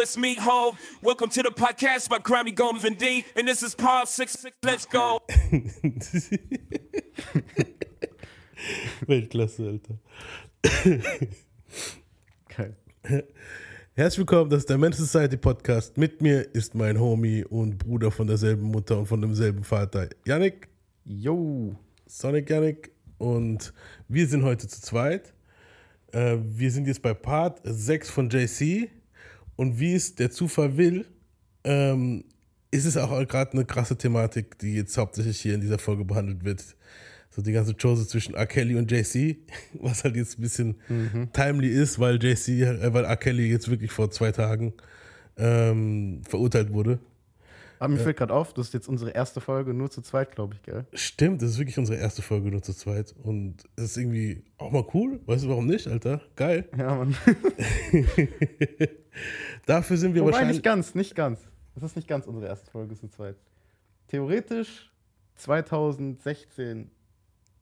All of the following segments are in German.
it's me, Ho. Welcome to the podcast by Grammy Gomes and D. And this is Pod 66. Let's go. Weltklasse, Alter. Geil. Herzlich willkommen, das ist der Men's Society Podcast. Mit mir ist mein Homie und Bruder von derselben Mutter und von demselben Vater, Yannick, Yo. Sonic Yannick. Und wir sind heute zu zweit. Äh, wir sind jetzt bei Part 6 von JC. Und wie es der Zufall will, ähm, ist es auch gerade eine krasse Thematik, die jetzt hauptsächlich hier in dieser Folge behandelt wird. So die ganze Chose zwischen R. Kelly und JC, was halt jetzt ein bisschen timely ist, weil JC, äh, weil R. Kelly jetzt wirklich vor zwei Tagen ähm, verurteilt wurde. Aber mir fällt gerade auf, das ist jetzt unsere erste Folge nur zu zweit, glaube ich, gell? Stimmt, das ist wirklich unsere erste Folge nur zu zweit. Und es ist irgendwie auch mal cool. Weißt du, warum nicht, Alter? Geil. Ja, Mann. Dafür sind wir Wobei wahrscheinlich. nicht ganz, nicht ganz. Das ist nicht ganz unsere erste Folge zu zweit. Theoretisch 2016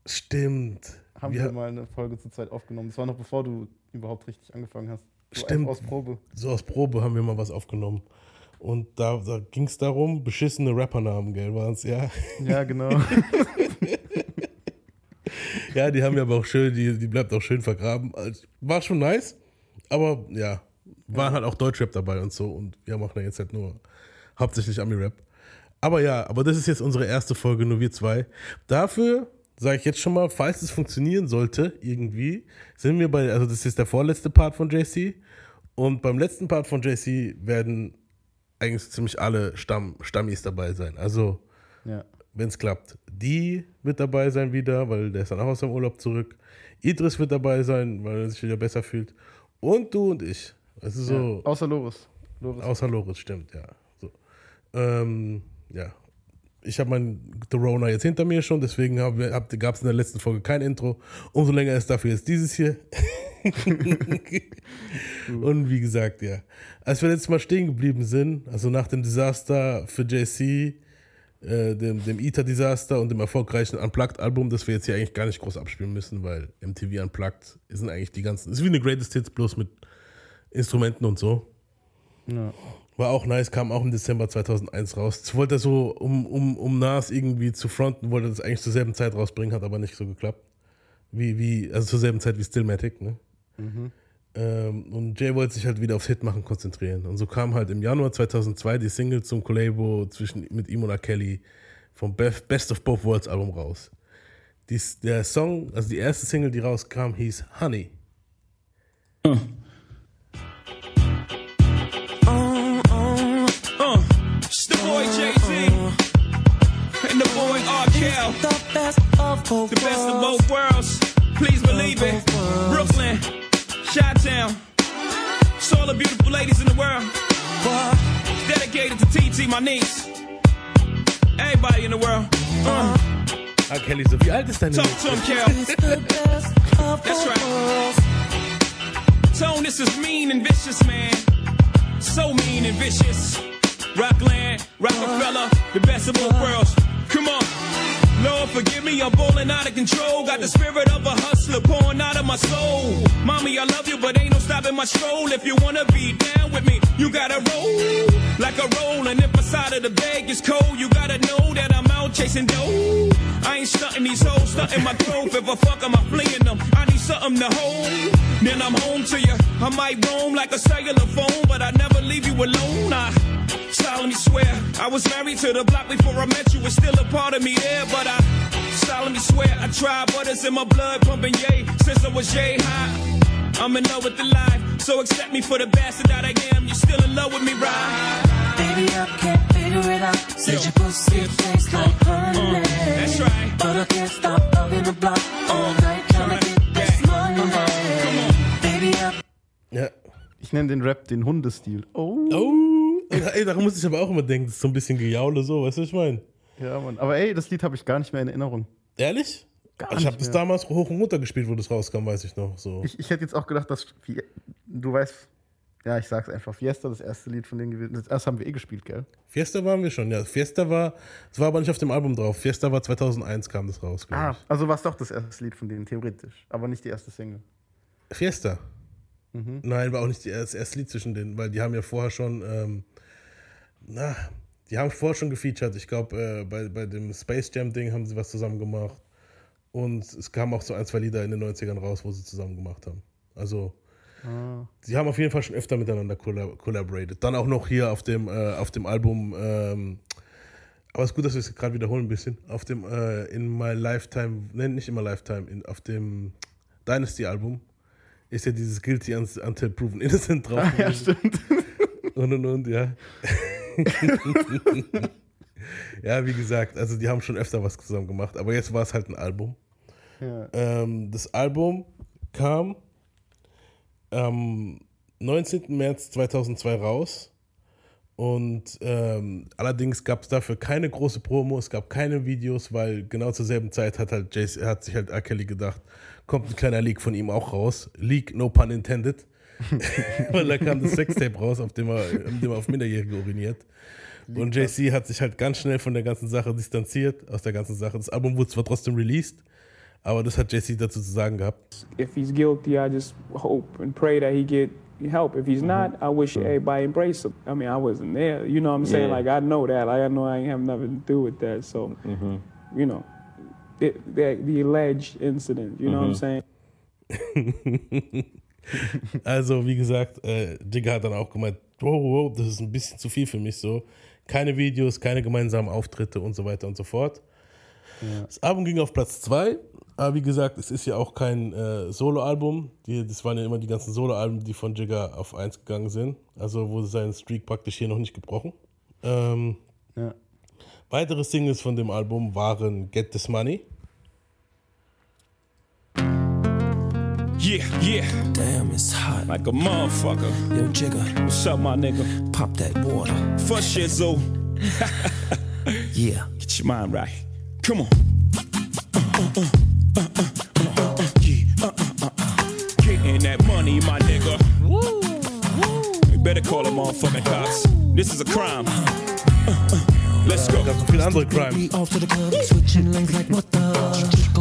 Stimmt. haben Wir- wir mal eine Folge zu zweit aufgenommen. Das war noch bevor du überhaupt richtig angefangen hast. So Stimmt. Aus Probe. So aus Probe haben wir mal was aufgenommen. Und da, da ging es darum, beschissene Rappernamen, gell, waren es, ja. Ja, genau. Ja, die haben wir aber auch schön, die, die bleibt auch schön vergraben. Also, War schon nice, aber ja, waren halt auch Deutschrap dabei und so. Und wir machen ja jetzt halt nur hauptsächlich Ami-Rap. Aber ja, aber das ist jetzt unsere erste Folge, nur wir zwei. Dafür sage ich jetzt schon mal, falls es funktionieren sollte, irgendwie, sind wir bei, also das ist der vorletzte Part von JC. Und beim letzten Part von JC werden eigentlich ziemlich alle Stamm, Stammis dabei sein. Also ja. wenn es klappt. Die wird dabei sein wieder, weil der ist dann auch aus seinem Urlaub zurück. Idris wird dabei sein, weil er sich wieder besser fühlt. Und du und ich. Es ist so, ja. Außer Loris. Loris. außer Loris, stimmt, ja. So. Ähm, ja. Ich habe mein The Rona jetzt hinter mir schon, deswegen gab es in der letzten Folge kein Intro. Umso länger ist dafür jetzt dieses hier. und wie gesagt, ja. Als wir letztes Mal stehen geblieben sind, also nach dem Desaster für JC, äh, dem, dem ITER-Desaster und dem erfolgreichen Unplugged-Album, das wir jetzt hier eigentlich gar nicht groß abspielen müssen, weil MTV Unplugged sind eigentlich die ganzen, ist wie eine Greatest Hits bloß mit Instrumenten und so. Ja. War auch nice, kam auch im Dezember 2001 raus. Das wollte er so, um, um, um Nas irgendwie zu fronten, wollte er das eigentlich zur selben Zeit rausbringen, hat aber nicht so geklappt. Wie, wie, also zur selben Zeit wie Stillmatic, ne? Ähm, und Jay wollte sich halt wieder aufs Hitmachen konzentrieren. Und so kam halt im Januar 2002 die Single zum Collabo zwischen, mit ihm und R. Kelly vom Best, Best of Both Worlds Album raus. Dies, der Song, also die erste Single, die rauskam, hieß Honey. Uh, boy The best of both The best of both worlds. Please believe it. Brooklyn, Chi-Town. It's all the beautiful ladies in the world. Dedicated to TT, my niece. Everybody in the world. Uh, R. Kelly so, wie alt ist deine talk to him, Kel. The best of That's both right. worlds. Tone, this is mean and vicious, man. So mean and vicious. Rockland, Rockefeller, the best of both worlds. Lord, forgive me, I'm balling out of control. Got the spirit of a hustler pouring out of my soul. Mommy, I love you, but ain't no stopping my stroll. If you wanna be down with me, you gotta roll like a roll. And if my side of the bag is cold, you gotta know that I'm out chasing dough. I ain't stunting these hoes, stunting my growth. If I fuck 'em, I'm fleeing them. I need something to hold. Then I'm home to you. I might roam like a cellular phone, but I never leave you alone. I solemnly swear I was married to the block before I met you. Was still a part of me there, but I solemnly swear I tried, but it's in my blood pumping yay since I was yay high. I'm in love with the life, so accept me for the bastard that I am. You're still in love with me, right? Baby, I can't figure it out. Said your pussy tastes like honey. Uh, that's right. But I can't stop loving the block all night. Trying to get this money. Baby, I Ja. Ich nenne den Rap den Hundestil. Oh. Oh, ey, daran muss ich aber auch immer denken, das ist so ein bisschen Gejaule so, weißt du, was ich meine? Ja, Mann. Aber ey, das Lied habe ich gar nicht mehr in Erinnerung. Ehrlich? Gar ich habe das damals hoch und runter gespielt, wo das rauskam, weiß ich noch. So. Ich, ich hätte jetzt auch gedacht, dass. Du weißt. Ja, ich sag's einfach. Fiesta, das erste Lied von denen gewesen. Das erste haben wir eh gespielt, gell? Fiesta waren wir schon, ja. Fiesta war, es war aber nicht auf dem Album drauf. Fiesta war 2001, kam das raus, glaube Ah, also war es doch das erste Lied von denen, theoretisch. Aber nicht die erste Single. ich. Fiesta. Nein, war auch nicht die- das erste Lied zwischen denen, weil die haben ja vorher schon, ähm, na, die haben vorher schon gefeatured. Ich glaube, äh, bei, bei dem Space Jam Ding haben sie was zusammen gemacht. Und es kamen auch so ein, zwei Lieder in den 90ern raus, wo sie zusammen gemacht haben. Also, sie haben auf jeden Fall schon öfter miteinander collab collaborated. Dann auch noch hier auf dem, äh, auf dem Album, ähm, aber es ist gut, dass wir es gerade wiederholen ein bisschen. Auf dem äh, In My Lifetime, nein, nicht My Lifetime, in, auf dem Dynasty-Album ist ja dieses Guilty Until Proven Innocent drauf. Ja, gewesen. stimmt. und und und, ja. ja, wie gesagt, also die haben schon öfter was zusammen gemacht, aber jetzt war es halt ein Album. Ja. Ähm, das Album kam am 19. März 2002 raus. Und ähm, allerdings gab es dafür keine große Promo, es gab keine Videos, weil genau zur selben Zeit hat halt Jace, hat sich halt R. Kelly gedacht, kommt ein kleiner Leak von ihm auch raus. Leak, no pun intended. weil da kam das Sextape raus, auf dem er, auf dem er auf Minderjährige uriniert. Und JC hat sich halt ganz schnell von der ganzen Sache distanziert, aus der ganzen Sache. Das Album wurde zwar trotzdem released, aber das hat JC dazu zu sagen gehabt. if he's guilty, I just hope and pray that he get help. If he's not, I wish everybody embrace him. I mean, I wasn't there. You know what I'm saying? Yeah. Like, I know that. Like, I know I ain't have nothing to do with that. So, you know, it, the, the alleged incident, you know what I'm saying? Also, wie gesagt, äh, Jigga hat dann auch gemeint, wow, wow, das ist ein bisschen zu viel für mich so. Keine Videos, keine gemeinsamen Auftritte und so weiter und so fort. Das Album ging auf Platz 2, aber wie gesagt, es ist ja auch kein äh, Solo-Album. Das waren ja immer die ganzen Solo-Alben, die von Jigga auf 1 gegangen sind. Also wurde sein Streak praktisch hier noch nicht gebrochen. Ähm, Ja. weitere Singles von dem Album waren Get This Money. Yeah, yeah, Damn, it's hot. like a motherfucker. Yo, Jigga, What's up, my nigga? pop that water. For shit, so Yeah. get your mind right. Come on. Uh, uh, uh, uh, uh, uh, uh, uh, yeah, uh, uh, uh, uh. Getting that money, my nigga. You better call the motherfucking cops. This is a crime. Uh, uh, Let's go. Gab so viele andere Crimes.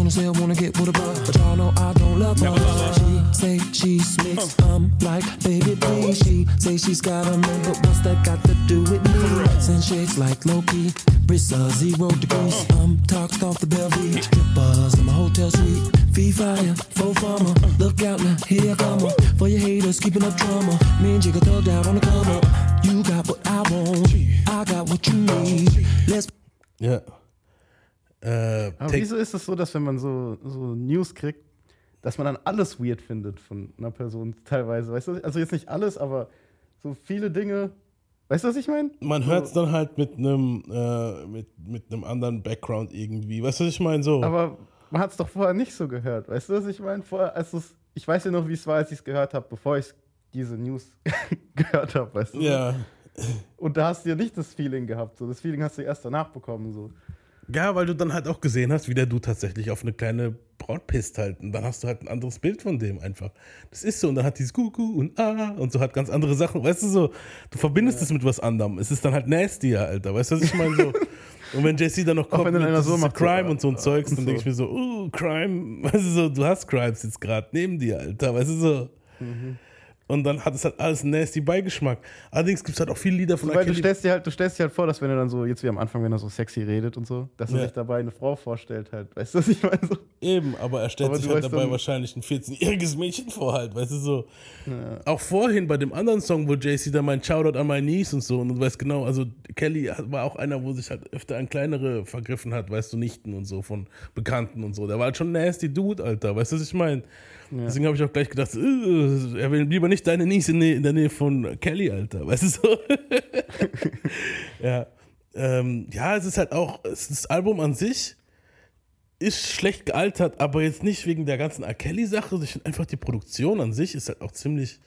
Be off to the club, switching lanes like what the? Gonna say I wanna get with a bug, but y'all know I don't love her. She say she's mixed, I'm like baby please. She say she's got a man, but what's that got to do with me? Send shades like Loki, Brissa zero degrees. I'm talked off the Bellevue, strippers in my hotel suite. Fee fire, faux farmer, look out now, here I come up. For your haters, keeping up drama. Me and Jigga thugged out on the come up. You got what I want, I got what you need. Let's Ja. Äh, Aber wieso ist es so, dass wenn man so, so News kriegt, dass man dann alles weird findet von einer Person teilweise? Weißt du, also jetzt nicht alles, aber so viele Dinge. Weißt du, was ich meine? man hört es dann halt mit einem äh, mit, mit einem anderen Background irgendwie. Weißt du, was ich meine? So. Aber man hat es doch vorher nicht so gehört. Weißt du, was ich meine? Vorher, als ich weiß ja noch, wie es war, als ich es gehört habe, bevor ich diese News gehört habe, weißt du? ja. Und da hast du ja nicht das Feeling gehabt. So. Das Feeling hast du erst danach bekommen. So. Ja, weil du dann halt auch gesehen hast, wie der du tatsächlich auf eine kleine Braut pisst halt. Und dann hast du halt ein anderes Bild von dem einfach. Das ist so. Und dann hat dieses Kuckuck und Ah und so hat ganz andere Sachen. Weißt du so, du verbindest es mit was anderem. Es ist dann halt nastier, Alter. Weißt du, was ich meine? So. Und wenn JC dann noch kommt wenn dann so macht, Crime äh, und so ein Zeugs, dann so. denke ich mir so, uh, Crime, weißt du so, du hast Crimes jetzt gerade neben dir, Alter, weißt du so. Mhm. Und dann hat es halt alles einen nasty Beigeschmack. Allerdings gibt es halt auch viele Lieder von Weil du stellst, dir halt, du stellst dir halt vor, dass wenn er dann so, jetzt wie am Anfang, wenn er so sexy redet und so, dass er Ja. sich dabei eine Frau vorstellt halt. Weißt du, was ich meine? So. Eben, aber er stellt Aber sich halt dabei dann- wahrscheinlich ein 14-jähriges Mädchen vor halt, weißt du so. Auch vorhin bei dem anderen Song, wo JC da meint, Shoutout an my niece und so und du weißt genau, also Kelly war auch einer, wo sich halt öfter an kleinere vergriffen hat, weißt du, Nichten und so von Bekannten und so. Der war halt schon ein nasty Dude, Alter, weißt du, was ich meine? Deswegen habe ich auch gleich gedacht, äh, er will lieber nicht deine Niece in, in der Nähe von Kelly, Alter, weißt du so. ja. Ähm, ja, es ist halt auch, es ist das Album an sich ist schlecht gealtert, aber jetzt nicht wegen der ganzen R. Kelly-Sache, sondern einfach die Produktion an sich ist halt auch ziemlich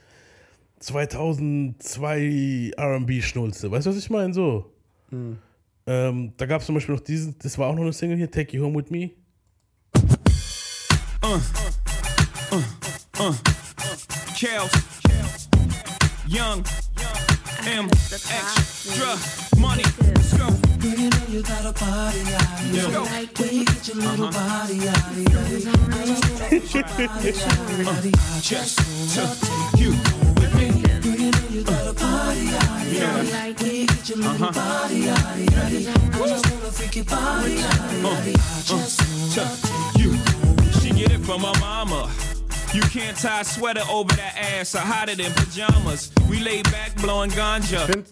2002 RB-Schnulze. Weißt du, was ich meine? So. Ähm, da gab es zum Beispiel noch diesen, das war auch noch eine Single hier, Take You Home With Me. Uh, uh, Kels, Young, M, extra money. Let's go. Girl, you know you got a body, yaddy, yaddy. When you get your little body, yaddy, yaddy. I just take your body, yaddy, yaddy. I just wanna take You with me. Girl, you know you got a body, yaddy, yaddy. When you get your little body. I just wanna freak your body, take You. She get it from her mama. You can't tie a sweater over that ass or hide it in pajamas. We lay back blowing ganja. Ich finde,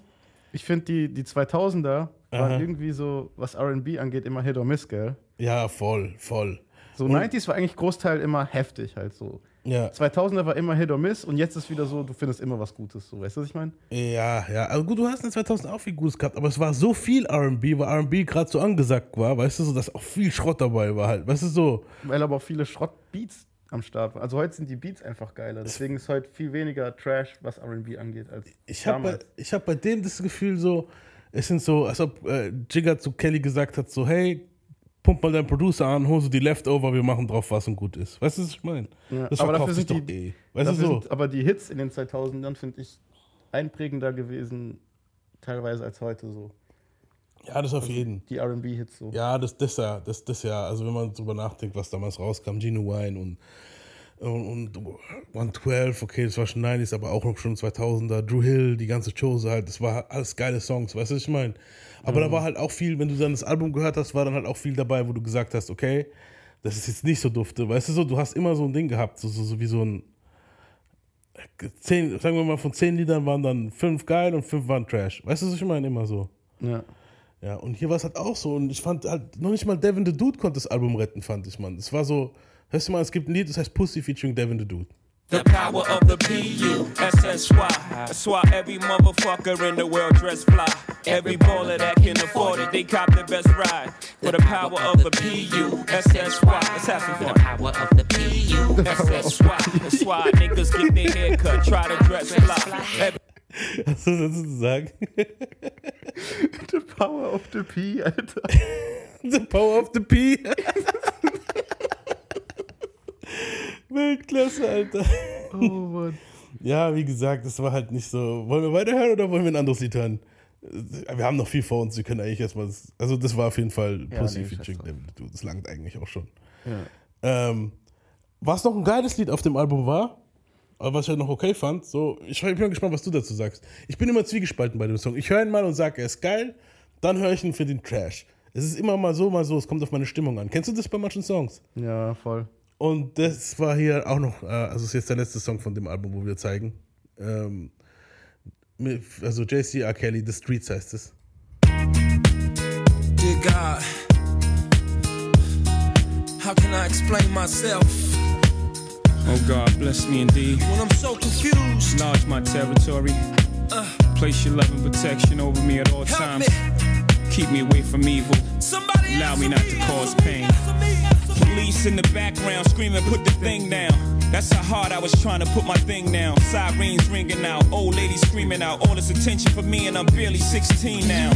ich find die, die 2000er waren irgendwie so, was RB angeht, immer Hit or Miss, gell? Ja, voll, voll. So 90s war eigentlich Großteil immer heftig halt so. Ja, 2000er war immer Hit or Miss und jetzt ist wieder so, du findest immer was Gutes. So, weißt du, was ich meine? ja, ja. Also gut, du hast in 2000 auch viel Gutes gehabt, aber es war so viel RB, weil RB gerade so angesagt war, weißt du, so, dass auch viel Schrott dabei war halt. Weißt du, so. Weil aber auch viele Schrottbeats am Start waren. Also heute sind die Beats einfach geiler. Deswegen ist heute viel weniger Trash, was RB angeht, als Ich habe bei, damals. ich hab bei dem das Gefühl so, es sind so, als ob äh, Jigger zu Kelly gesagt hat, so, hey, pump mal deinen Producer an, hol so die Leftover, wir machen drauf, was und gut ist. Weißt du, was ich meine? Ja, Das aber dafür sind doch die, eh. Weißt du, so. sind aber die Hits in den 2000ern, finde ich, einprägender gewesen, teilweise als heute so. Ja, das auf jeden. Die RB-Hits so. Ja, das, das ja, das, das ja, also wenn man drüber nachdenkt, was damals rauskam, Genuine und, und, und 112, okay, das war schon 90s, aber auch noch schon 2000er, Drew Hill, die ganze Chose halt, das war alles geile Songs, weißt du, was ich meine? Aber da war halt auch viel, wenn du dann das Album gehört hast, war dann halt auch viel dabei, wo du gesagt hast, okay, das ist jetzt nicht so dufte, weißt du so, du hast immer so ein Ding gehabt, so, so, so wie so ein, zehn, sagen wir mal, von zehn Liedern waren dann fünf geil und fünf waren Trash, weißt du, was ich meine? Immer so. Ja. Ja, und hier war es halt auch so. Und ich fand halt, noch nicht mal Devin the Dude konnte das Album retten, fand ich, man. Es war so, hörst du mal, es gibt ein Lied, das heißt Pussy featuring Devin the Dude. The power of the P-U-S-S-Y. That's why every motherfucker in the world dress fly. Every baller that can afford it, they cop the best ride. For the power of the P-U-S-S-Y. Let's have some fun. Power of the PU. S-S-Y. That's why niggas get their hair cut, try to dress fly. Every Hast du das zu sagen? The Power of the P, Alter. the Power of the P. Weltklasse, Alter. Oh Mann. Ja, wie gesagt, das war halt nicht so. Wollen wir weiterhören oder wollen wir ein anderes Lied hören? Wir haben noch viel vor uns, wir können eigentlich erstmal. Das, also, das war auf jeden Fall Ja, Pussy nee, featuring the Dude. Das langt eigentlich auch schon. Ja. Ähm, was noch ein geiles Lied auf dem Album war, aber was ich halt noch okay fand, so, ich bin mal gespannt, was du dazu sagst. Ich bin immer zwiegespalten bei dem Song. Ich höre ihn mal und sage, er ist geil, dann höre ich ihn für den Trash. Es ist immer mal so, mal so, es kommt auf meine Stimmung an. Kennst du das bei manchen Songs? ja, voll. Und das war hier auch noch, äh, also ist jetzt der letzte Song von dem Album, wo wir zeigen. Ähm, mit- also JC R. Kelly, The Streets heißt es. Dear God, how can I explain myself Oh God, bless me indeed. when I'm so confused? Enlarge my territory. Uh. Place your love and protection over me at all times. me, Keep me away from evil. somebody Allow me not to cause me, pain. answer me, answer me. Police in the background screaming, put the thing down. That's how hard I was trying to put my thing down. Sirens ringing out, old ladies screaming out. All this attention for me, and I'm barely 16 now.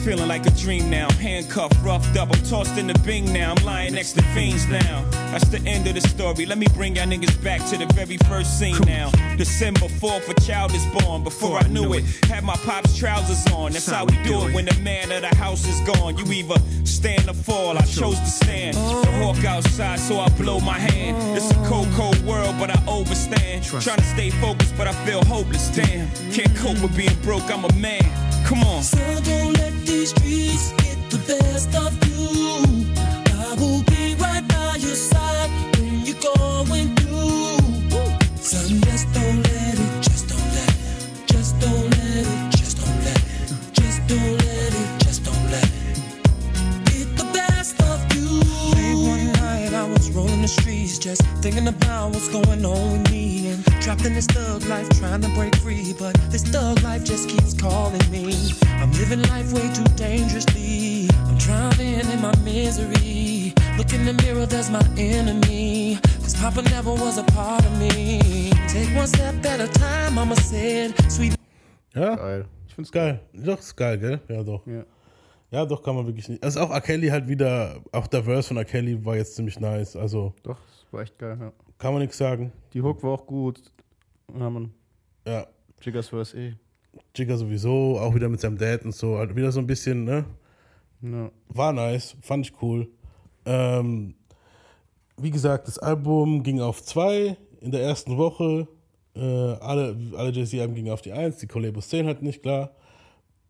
It's feeling like a dream now. Handcuffed, roughed up, I'm tossed in the bing now. I'm lying next to fiends now. That's the end of the story. Let me bring y'all niggas back to the very first scene now. December 4th, a child is born. Before I knew it, had my pop's trousers on. That's how we do it when the man of the house is gone. You either stand or fall. I chose to stand. The hawk outside, so I blow my hand. It's a cold, cold world, but I overstand. Trying to stay focused, but I feel hopeless. Damn, can't cope with being broke. I'm a man. Come on. So don't let these streets get the best of you. I will be right by your side when you're going through. Son, just don't let it, just don't let just don't let it, just don't let just don't let it, just don't let get the best of you. Late one night, I was rolling the streets, just thinking about what's going on with me. Trapped in this thug life, trying to break free. But this thug life just keeps calling me. I'm living life way too dangerously. I'm drowning in my misery. Look in the mirror, there's my enemy. Cause Papa never was a part of me. Take one step at a time, Mama said. Sweet Ja, Geil. Ich find's geil. Doch, ist geil, gell? Ja, doch. Ja. Ja, doch, kann man wirklich nicht. Also auch R. Kelly halt wieder, auch der Verse von R. Kelly war jetzt ziemlich nice. Also Doch, das war echt geil, ja. kann man nichts sagen. Die Hook war auch gut. Ja, man. Ja, Jiggers Verse eh. Jigger sowieso, auch wieder mit seinem Dad und so. Halt wieder so ein bisschen, ne? Ja. War nice, fand ich cool. Ähm, wie gesagt, das Album ging auf zwei in der ersten Woche. Äh, alle alle Jay-Z-Alben gingen auf die eins, die Collabos 10 halt nicht, klar.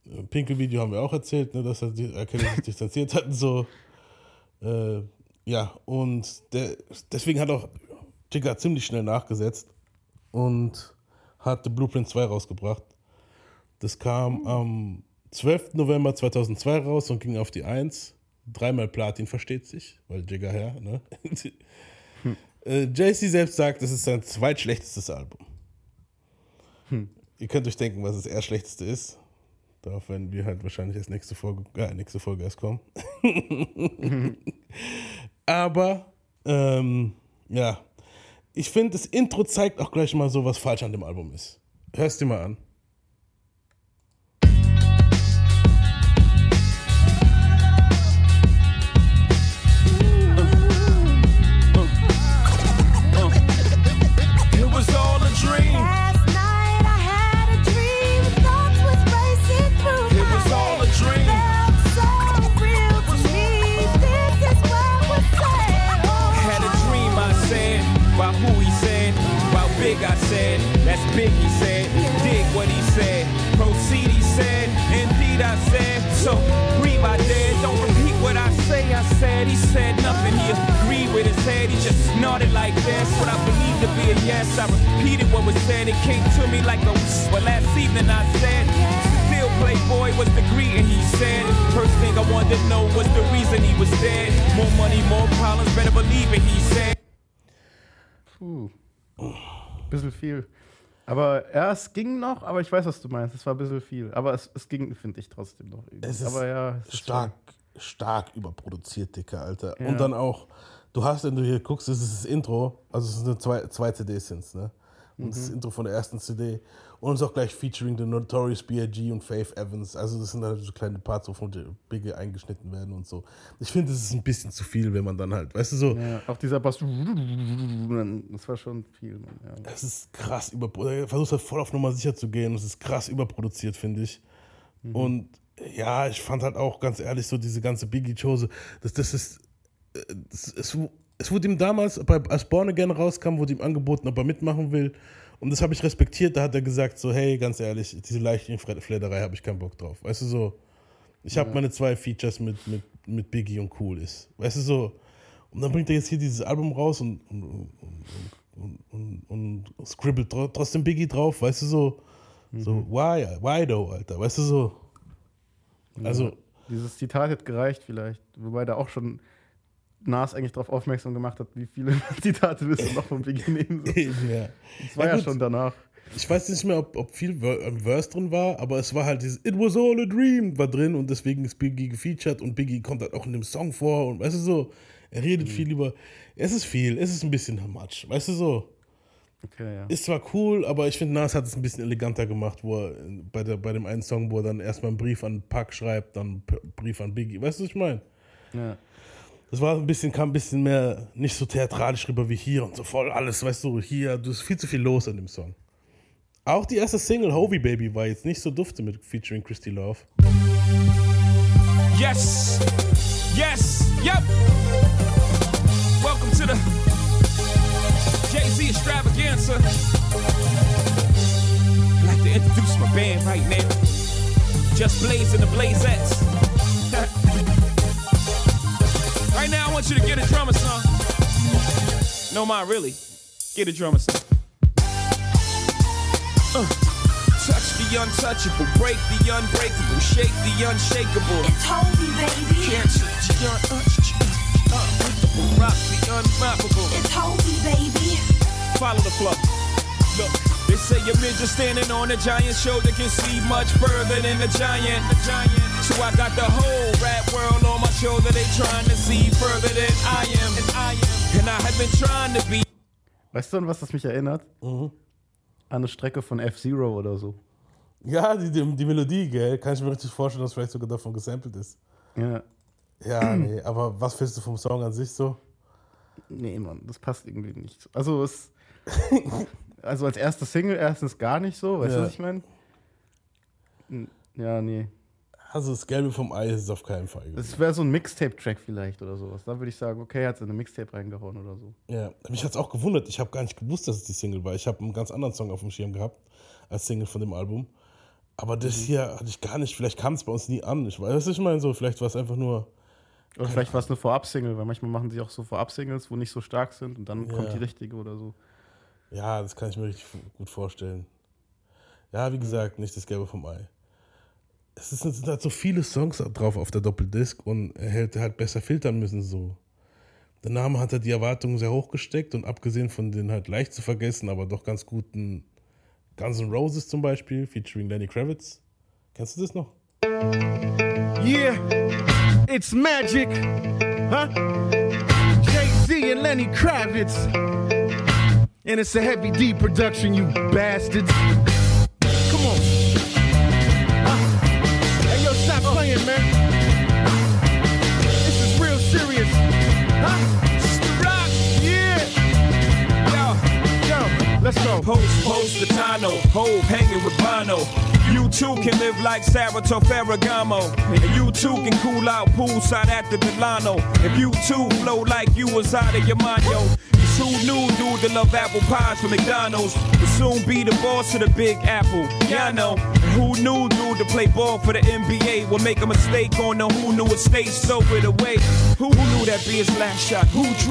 Äh, Pinkel-Video haben wir auch erzählt, ne, dass er die- er Kelly sich distanziert hat und so. Äh, ja, und der, deswegen hat auch Jigga ziemlich schnell nachgesetzt und hat The Blueprint 2 rausgebracht. Das kam am 12. November 2002 raus und ging auf die 1. Dreimal Platin, versteht sich, weil Jigga her, ne? Äh, Jay-Z selbst sagt, es ist sein zweitschlechtestes Album. Ihr könnt euch denken, was das erstschlechteste ist. Darauf werden wir halt wahrscheinlich erst nächste Folge, äh, nächste Folge erst kommen. Aber, ähm, ja, ich finde, das Intro zeigt auch gleich mal so, was falsch an dem Album ist. Hörst dir mal an. Ging noch, aber ich weiß, was du meinst. Es war ein bisschen viel. Aber es, es ging, finde ich, trotzdem noch. Irgendwie. Es ist aber ja, es ist stark, stark überproduziert, Dicker, Alter. Ja. Und dann auch, du hast, wenn du hier guckst, das ist das Intro, also es sind zwei, zwei CDs sind's, ne? Und das Intro von der ersten CD. Und es ist auch gleich featuring The Notorious B.I.G. und Faith Evans. Also das sind halt so kleine Parts, wo von Biggie eingeschnitten werden und so. Ich finde, das ist ein bisschen zu viel, wenn man dann halt, weißt du so, Ja, auch dieser Bass. Das war schon viel. Mann, ja. es ist krass überproduziert. Er versucht halt voll auf Nummer sicher zu gehen. Es ist krass überproduziert, finde ich. Und ja, ich fand halt auch ganz ehrlich so diese ganze Biggie-Chose, das, das ist, äh, es, es, es wurde ihm damals, bei, als Born Again rauskam, wurde ihm angeboten, ob er mitmachen will. Und das habe ich respektiert. Da hat er gesagt so, hey, ganz ehrlich, diese leichte Flederei habe ich keinen Bock drauf. Weißt du so, ich habe meine zwei Features mit, mit, mit Biggie und Cool ist. Weißt du so, und dann bringt er jetzt hier dieses Album raus und, und, und, und, und, scribbelt tro- trotzdem Biggie drauf, weißt du so, so, why, why though, Alter, weißt du so. Also, Dieses Zitat hätte gereicht, vielleicht. Wobei da auch schon Nas eigentlich darauf aufmerksam gemacht hat, wie viele Zitate willst du noch von Biggie nehmen. So. eben, ja. Das war ja, gut. schon danach. Ich weiß nicht mehr, ob, ob viel Verse drin war, aber es war halt dieses It was all a dream war drin und deswegen ist Biggie gefeatured und Biggie kommt halt auch in dem Song vor und weißt du so, er redet viel über, es ist viel, es ist ein bisschen much, weißt du so. Okay, ja. Ist zwar cool, aber ich finde, Nas hat es ein bisschen eleganter gemacht, wo er bei, der, bei dem einen Song, wo er dann erstmal einen Brief an Pac schreibt, dann einen Brief an Biggie. Weißt du, was ich meine? ja. Das war ein bisschen, kam ein bisschen mehr nicht so theatralisch rüber wie hier und so voll alles, weißt du, hier, du ist viel zu viel los an dem Song. Auch die erste Single, Hovey Baby, war jetzt nicht so dufte mit featuring Christy Love. Yes. Yes. Yep. Welcome to the Jay Z extravaganza. I'd like to introduce my band right now. Just Blaze and the Blazettes. right now, I want you to get a drummer song. No, mind, really. Get a drummer song. Uh, touch the untouchable, break the unbreakable, shake the unshakable. It's Hovey, baby. Can't touch the un- uh, rock the unrockable. It's Hovey, baby. Follow the flow. Look, they say a midget standing on a giant shoulder can see much further than a giant. The giant. So I got the whole rap world on my shoulder. They trying to see further than I am. And I am. And I have been trying to be. Weißt du, an was das mich erinnert? An eine Strecke von F-Zero oder so. Ja, die, die, die Melodie, gell, kann ich mir richtig vorstellen, dass vielleicht sogar davon gesampelt ist. Ja. Ja, nee, aber was findest du vom Song an sich so? Nee, Mann, das passt irgendwie nicht. Also es. also als erste Single erstens gar nicht so, weißt du, Ja. was ich meine? Ja, nee. Also das Gelbe vom Ei ist es auf keinen Fall. Das wäre so ein Mixtape-Track vielleicht oder sowas. Da würde ich sagen, okay, er hat seine Mixtape reingehauen oder so. Ja, mich hat es auch gewundert. Ich habe gar nicht gewusst, dass es die Single war. Ich habe einen ganz anderen Song auf dem Schirm gehabt als Single von dem Album. Aber das Mhm. hier hatte ich gar nicht. Vielleicht kam es bei uns nie an. Ich weiß was ich meine so. Vielleicht war es einfach nur. Oder vielleicht war es eine Vorab-Single, weil manchmal machen sie auch so Vorab-Singles, wo nicht so stark sind und dann kommt Ja. die richtige oder so. Ja, das kann ich mir richtig gut vorstellen. Ja, wie gesagt, nicht das Gelbe vom Ei. Es sind halt so viele Songs drauf auf der Doppeldisc und er hätte halt besser filtern müssen so. Der Name hat halt die Erwartungen sehr hoch gesteckt und abgesehen von den halt leicht zu vergessen, aber doch ganz guten Guns N' Roses zum Beispiel, featuring Lenny Kravitz. Kennst du das noch? Yeah, it's magic, huh? Jay Z and Lenny Kravitz, and it's a heavy D production, you bastards. Come on, Post, post, Latano, Hove hanging with Bono. You too can live like Saratoga Ferragamo. And you too can cool out poolside at the Delano. If you too flow like you was out of your mind, yo. who knew dude to love apple pies from McDonald's would soon be the boss of the Big Apple? Yeah, I know. Who knew dude to play ball for the NBA would make a mistake on the who knew it stage so it away. Who knew that be his last shot? Who drew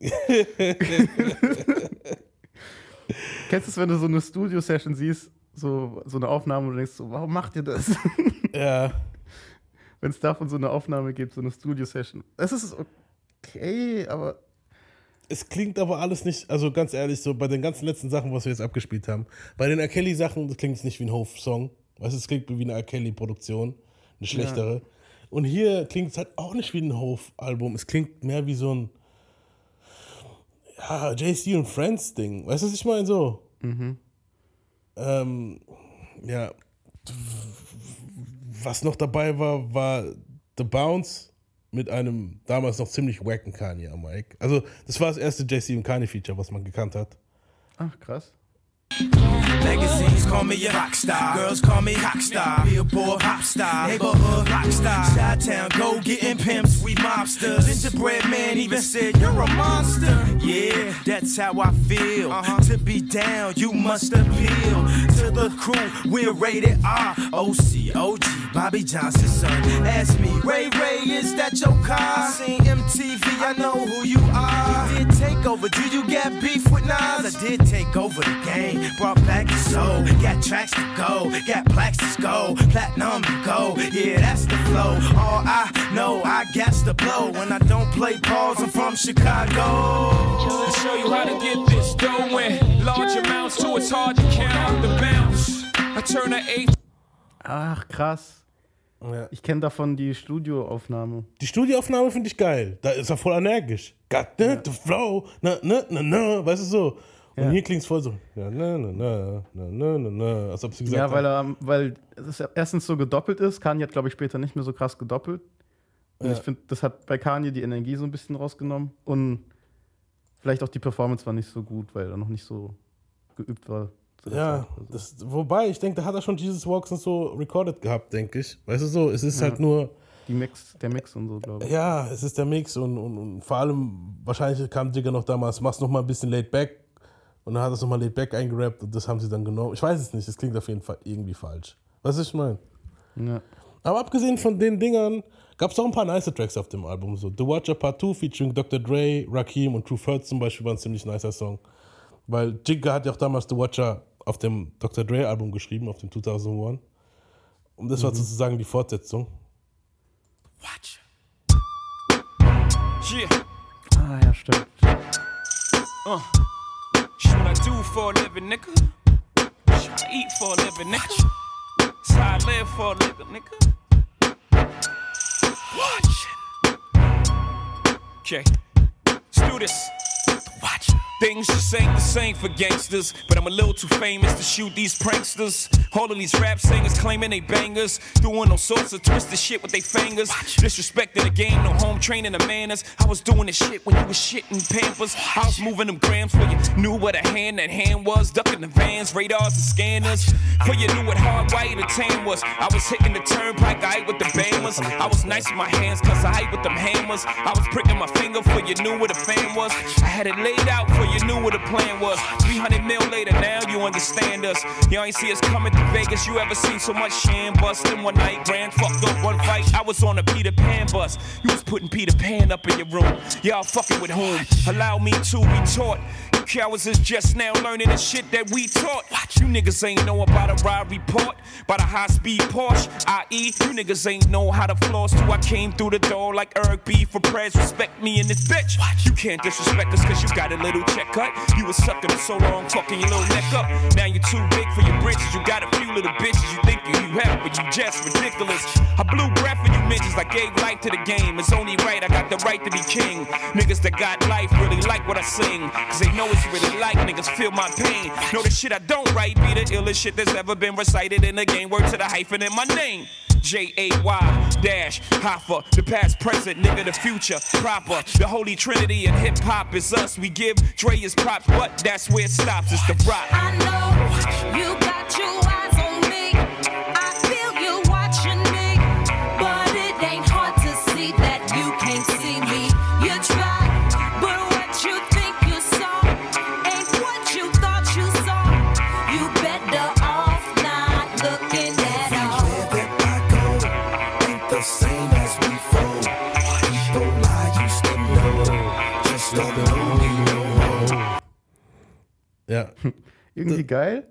Kennst du es, wenn du so eine Studio-Session siehst, so, so eine Aufnahme und du denkst so, warum macht ihr das? ja. wenn es davon so eine Aufnahme gibt, so eine Studio-Session. Das ist okay, aber Es klingt aber alles nicht, also ganz ehrlich, so bei den ganzen letzten Sachen, was wir jetzt abgespielt haben, bei den R. Kelly-Sachen das klingt es nicht wie ein Hof-Song. Weißt du, es klingt wie eine R. Kelly-Produktion, eine schlechtere. Und hier klingt es halt auch nicht wie ein Hof-Album. Es klingt mehr wie so ein ja, JC und Friends-Ding. Weißt du, was ich meine? So. Ähm, ja. Was noch dabei war, war The Bounce mit einem damals noch ziemlich wacken Kanye am Mic. Also, das war das erste JC und Kanye Feature, was man gekannt hat. ach krass. Magazines call me a rock star. Girls call me rock star. Billboard pop star. Neighborhood rock star. Chi-town go getting pimps. We mobsters. Gingerbread man even said you're a monster. Yeah, that's how I feel. Uh-huh. To be down, you must appeal to the crew. We're rated R. OC, OG, Bobby Johnson's son. Ask me, Ray Ray, is that your car? I seen MTV, I know who you are. You did take over. Do you get beef with Nas? I did take over the game. Brought back the soul. Got tracks to go. Got plaques to go. Platinum to go. Yeah, that's the flow. All I know, I got the blow. When I don't play balls, I'm from Chicago. to show you how to get this dough in large amounts to it's hard to count the bounce. I turn a eight Ach krass. Ja. Ich kenne davon die Studioaufnahme. Die Studioaufnahme finde ich geil. Da ist er voll energisch. Got the, the flow, na, na, na, na, weißt du so. Und Ja. hier klingt es voll so, ja, na, na, na, na, na, na, na, als ob sie gesagt Ja, weil er, weil es ja erstens so gedoppelt ist. Kanye hat, glaube ich, später nicht mehr so krass gedoppelt. Und Ja. ich finde, das hat bei Kanye die Energie so ein bisschen rausgenommen. Und vielleicht auch die Performance war nicht so gut, weil er noch nicht so geübt war. Ja, das, wobei, ich denke, da hat er schon Jesus Walks und so recorded gehabt, denke ich. Weißt du so, es ist halt nur, die Mix, der Mix und so, glaube ich. ja, es ist der Mix und, und, und vor allem, wahrscheinlich kam Digger noch damals, mach's noch mal ein bisschen laid back und dann hat er es noch mal laid back eingerappt und das haben sie dann genommen. Ich weiß es nicht, es klingt auf jeden Fall irgendwie falsch. Weißt du, was ich meine? Ja. Aber abgesehen von den Dingern gab es auch ein paar nice Tracks auf dem Album. So The Watcher Part 2 featuring Dr. Dre, Rakim und True Hurts zum Beispiel war ein ziemlich nicer Song. Weil Jigga hat ja auch damals The Watcher auf dem Dr. Dre Album geschrieben, auf dem 2001. Und das war sozusagen die Fortsetzung. watch. Yeah, Ah, ja, stimmt. shit what I do for a living, nigga. Shit I eat for a living, nigga. That's how I live for a living, nigga. Okay, let's do this. Watch. Things just ain't the same for gangsters, but I'm a little too famous to shoot these pranksters. All of these rap singers claiming they bangers, doing all sorts of twisted shit with they fingers. Disrespecting the game, no home training the manners. I was doing this shit when you was shitting pampers. I was moving them grams for you knew what a hand that hand was, ducking the vans, radars and scanners. For you knew what hard white or tan was. I was hitting the turnpike, I ate with the bangers. I was nice with my hands, cause I ate with them hammers. I was pricking my finger for you knew what a fan was. I had it laid out for you knew what the plan was. 300 mil later, now you understand us. Y'all ain't see us coming to Vegas. You ever seen so much sham bust in one night? Grand fucked up one fight. I was on a Peter Pan bus. You was putting Peter Pan up in your room. Y'all fucking with whom? Allow me to. You cowards is just now learning the shit that we taught. You niggas ain't know about a ride report, about a high speed Porsche, i.e. You niggas ain't know how to floss till I came through the door like Eric B for prayers. Respect me in this bitch. You can't disrespect us cause you got a little check cut. You was sucking for so long, fucking your little neck up. Now you're too big for your britches. You got a few little bitches you think you have, but you just ridiculous. I blew breath for you midgets. I gave life to the game. It's only right, I got the right to be king. Niggas that got life really like what I sing. Cause they know it's really like niggas feel my pain. Know the shit I don't write be the illest shit that's ever been recited in the game. Word to the hyphen in my name. J A Y dash Hoffa, the past, present, nigga, the future proper. The holy trinity and hip hop is us. We give Dre his props, but that's where it stops. It's the rock. I know you got your Ja. Irgendwie geil,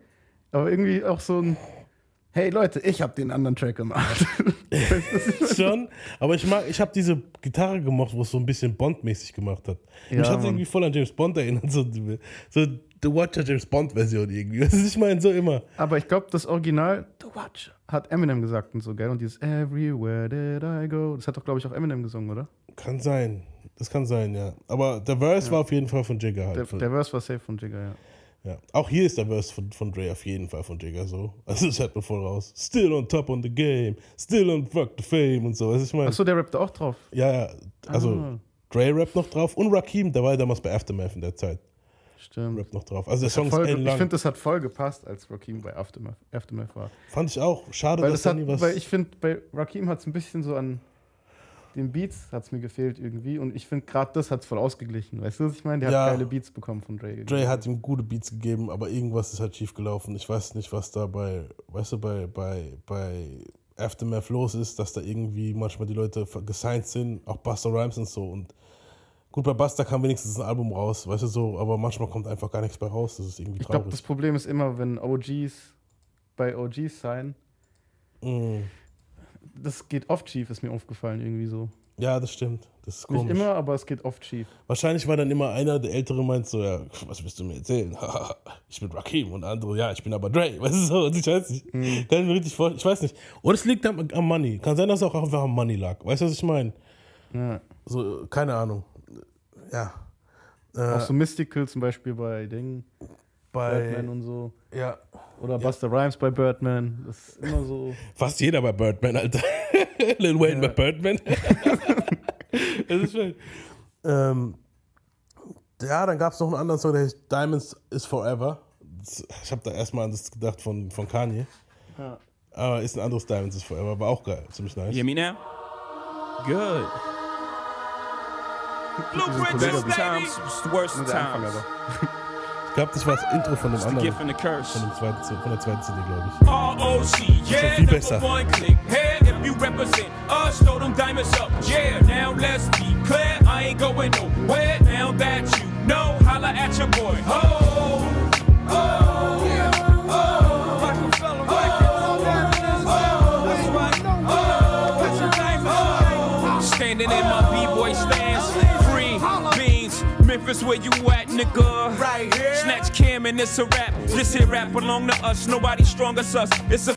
aber irgendwie auch so ein Hey Leute, ich hab den anderen Track gemacht. Schon, aber ich mag, ich habe diese Gitarre gemocht, wo es so ein bisschen Bond-mäßig gemacht hat. Ja, Mich hat es irgendwie voll an James Bond erinnert, so, so The Watcher James Bond-Version irgendwie. Das ist, ich meine, so immer. aber ich glaube, das Original The Watch hat Eminem gesagt und so geil. Und dieses Everywhere did I go, das hat doch, glaube ich, auch Eminem gesungen, oder? Kann sein. Das kann sein, ja. Aber der Verse war auf jeden Fall von Jigga halt. Der, der Verse war safe von Jigga, ja. Ja. Auch hier ist der Verse von, von Dre auf jeden Fall von Jigga so. Also das hört man voll raus. Still on top on the game. Still on fuck the fame und so. Was ich meine. Achso, der rappt auch drauf. Ja, ja. Also Ah. Dre rappt noch drauf und Rakim, der war ja damals bei Aftermath in der Zeit. Stimmt. Rappt noch drauf. Also der Song hat ist voll, ellenlang. ich finde, das hat voll gepasst, als Rakim bei Aftermath, Aftermath war. Fand ich auch. Schade, Weil, dass das da hat, nie was. weil ich finde, bei Rakim hat es ein bisschen so an den Beats hat's mir gefehlt irgendwie. Und ich finde, gerade das hat es voll ausgeglichen. Weißt du, was ich meine? Der Ja. hat geile Beats bekommen von Dre. irgendwie. Dre hat ihm gute Beats gegeben, aber irgendwas ist halt schief gelaufen. Ich weiß nicht, was da bei, weißt du, bei, bei, bei Aftermath los ist, dass da irgendwie manchmal die Leute gesigned sind, auch Buster Rhymes und so. Und gut, bei Buster kam wenigstens ein Album raus, weißt du so, aber manchmal kommt einfach gar nichts bei raus. Das ist irgendwie Ich glaube, traurig. das Problem ist immer, wenn OGs bei OGs sein, Mm. Das geht oft schief, ist mir aufgefallen irgendwie so. Ja, das stimmt. Das ist Nicht komisch. immer, aber es geht oft schief. Wahrscheinlich war dann immer einer, der Ältere meint so, ja, was willst du mir erzählen? ich bin Rakim und andere, ja, ich bin aber Dre. Weißt du so? Und ich weiß nicht. Kann ich mir richtig vorstellen. Ich weiß nicht. Oder es liegt am, am Money. Kann sein, dass es auch einfach am Money lag. Weißt du, was ich meine? Ja. So, keine Ahnung. Ja. Auch so Mystical zum Beispiel bei Dingen, bei, und so. ja, Oder Buster Rhymes bei Birdman. Das ist immer so. fast jeder bei Birdman, Alter. Lil Wayne bei Birdman. das ist schön. Ähm, ja, dann gab es noch einen anderen Song, der heißt Diamonds is Forever. Ich habe da erstmal an das gedacht von, von Kanye. Ja. Aber ist ein anderes Diamonds is Forever, war auch geil, ziemlich nice. You hear me now? Good. Times, it's the worst times. Ich glaube, das war das Intro von dem The anderen. gift and the curse. Von, dem zweiten, von der zweiten CD, glaube ich. ROC, yeah, viel besser. one click. Hey, if you represent us, throw them diamonds up. Yeah, now let's be clear. I ain't going nowhere. Now that you know, holla at your boy. Oh, Memphis, where you at, nigga? Right here. Snatch cam and it's a rap. This here rap belong to us. Nobody strong as us. It's a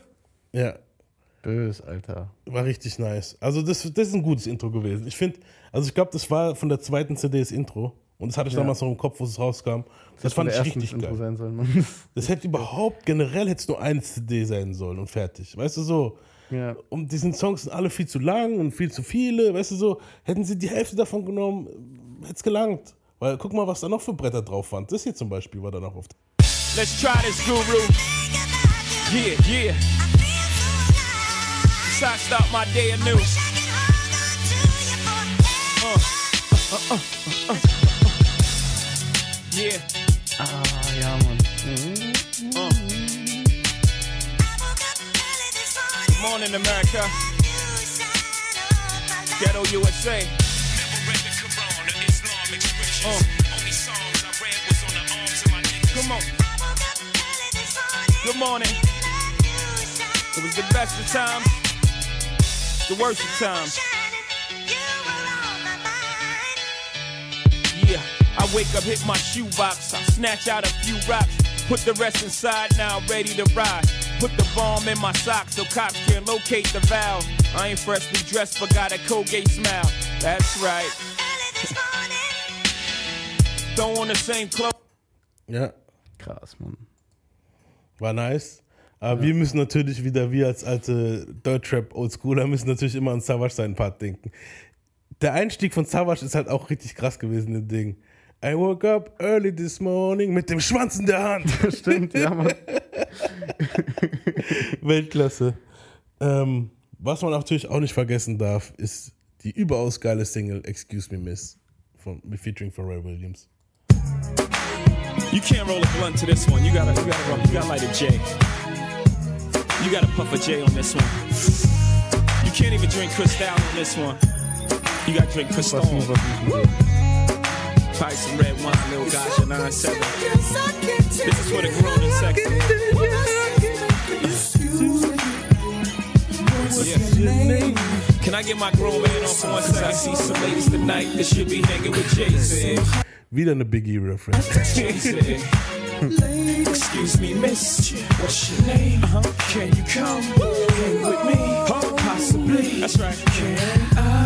Bös, Alter. war richtig nice. Also das, das ist ein gutes Intro gewesen. Ich finde, also ich glaube, das war von der zweiten CD das Intro. Und das hatte ich Ja. damals noch im Kopf, wo es rauskam. Das, von fand ich richtig das geil. sein sollen, Mann. Das hätte überhaupt, generell hätte es nur eine CD sein sollen und fertig. Weißt du so? Ja. Und diesen Songs sind alle viel zu lang und viel zu viele. Weißt du so? Hätten sie die Hälfte davon genommen, hätte es gelangt. Weil guck mal, was da noch für Bretter drauf waren. Das hier zum Beispiel war da noch auf. Let's try this, Guru. Yeah, yeah. So I start my day anew. Uh, uh, uh, uh, uh, uh. Yeah. Ah, ja, Mann. Uh. Good morning, America. Ghetto USA. Uh. Come on. Good morning. It was the best of times, the worst of times. Yeah, I wake up, hit my shoebox, I snatch out a few rocks, put the rest inside, now ready to ride. Put the bomb in my sock so cops can locate the valve. I ain't freshly dressed, but got a Colgate smile. That's right. Ja, Krass, Mann. war nice. Aber wir müssen natürlich wieder, wir als alte Deutschrap Oldschooler, müssen natürlich immer an Savage seinen Part denken. Der Einstieg von Savage ist halt auch richtig krass gewesen, das Ding. I woke up early this morning mit dem Schwanz in der Hand. Stimmt, ja, Mann. Weltklasse. Ähm, was man natürlich auch nicht vergessen darf, ist die überaus geile Single Excuse Me Miss von, mit featuring Pharrell Williams. You can't roll a blunt to this one. You gotta, you gotta, roll, you gotta light a J. You gotta puff a J on this one. You can't even drink Cristal on this one. You gotta drink Cristal. Was muss, was muss. Probably some red wine, little gotcha, 9-7. This is for the grown and sexy. Yeah. Can I get my grown man on for one second? I see some ladies tonight that should be hanging with Jason. Wieder eine Biggie-Reference. Jason. Excuse me, miss. What's your name? Uh-huh. Can you come hang with me? Possibly. That's right. Can I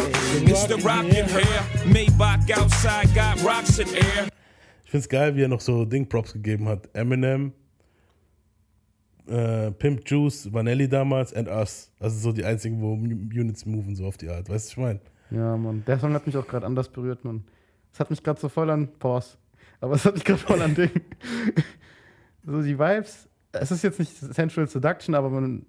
It's the rockin' hair. Maybach outside got rocks in air. Ich find's geil, wie er noch so Ding-Props gegeben hat. Eminem, äh, Pimp Juice, Vanelli damals and Us. Also so die einzigen, wo Units moven, so auf die Art. Weißt du, was ich meine? Ja, Mann. Der Song hat mich auch gerade anders berührt, Mann. Es hat mich gerade so voll an Pause. Aber es hat mich gerade voll an Ding. so die Vibes. Es ist jetzt nicht Central Seduction, aber man.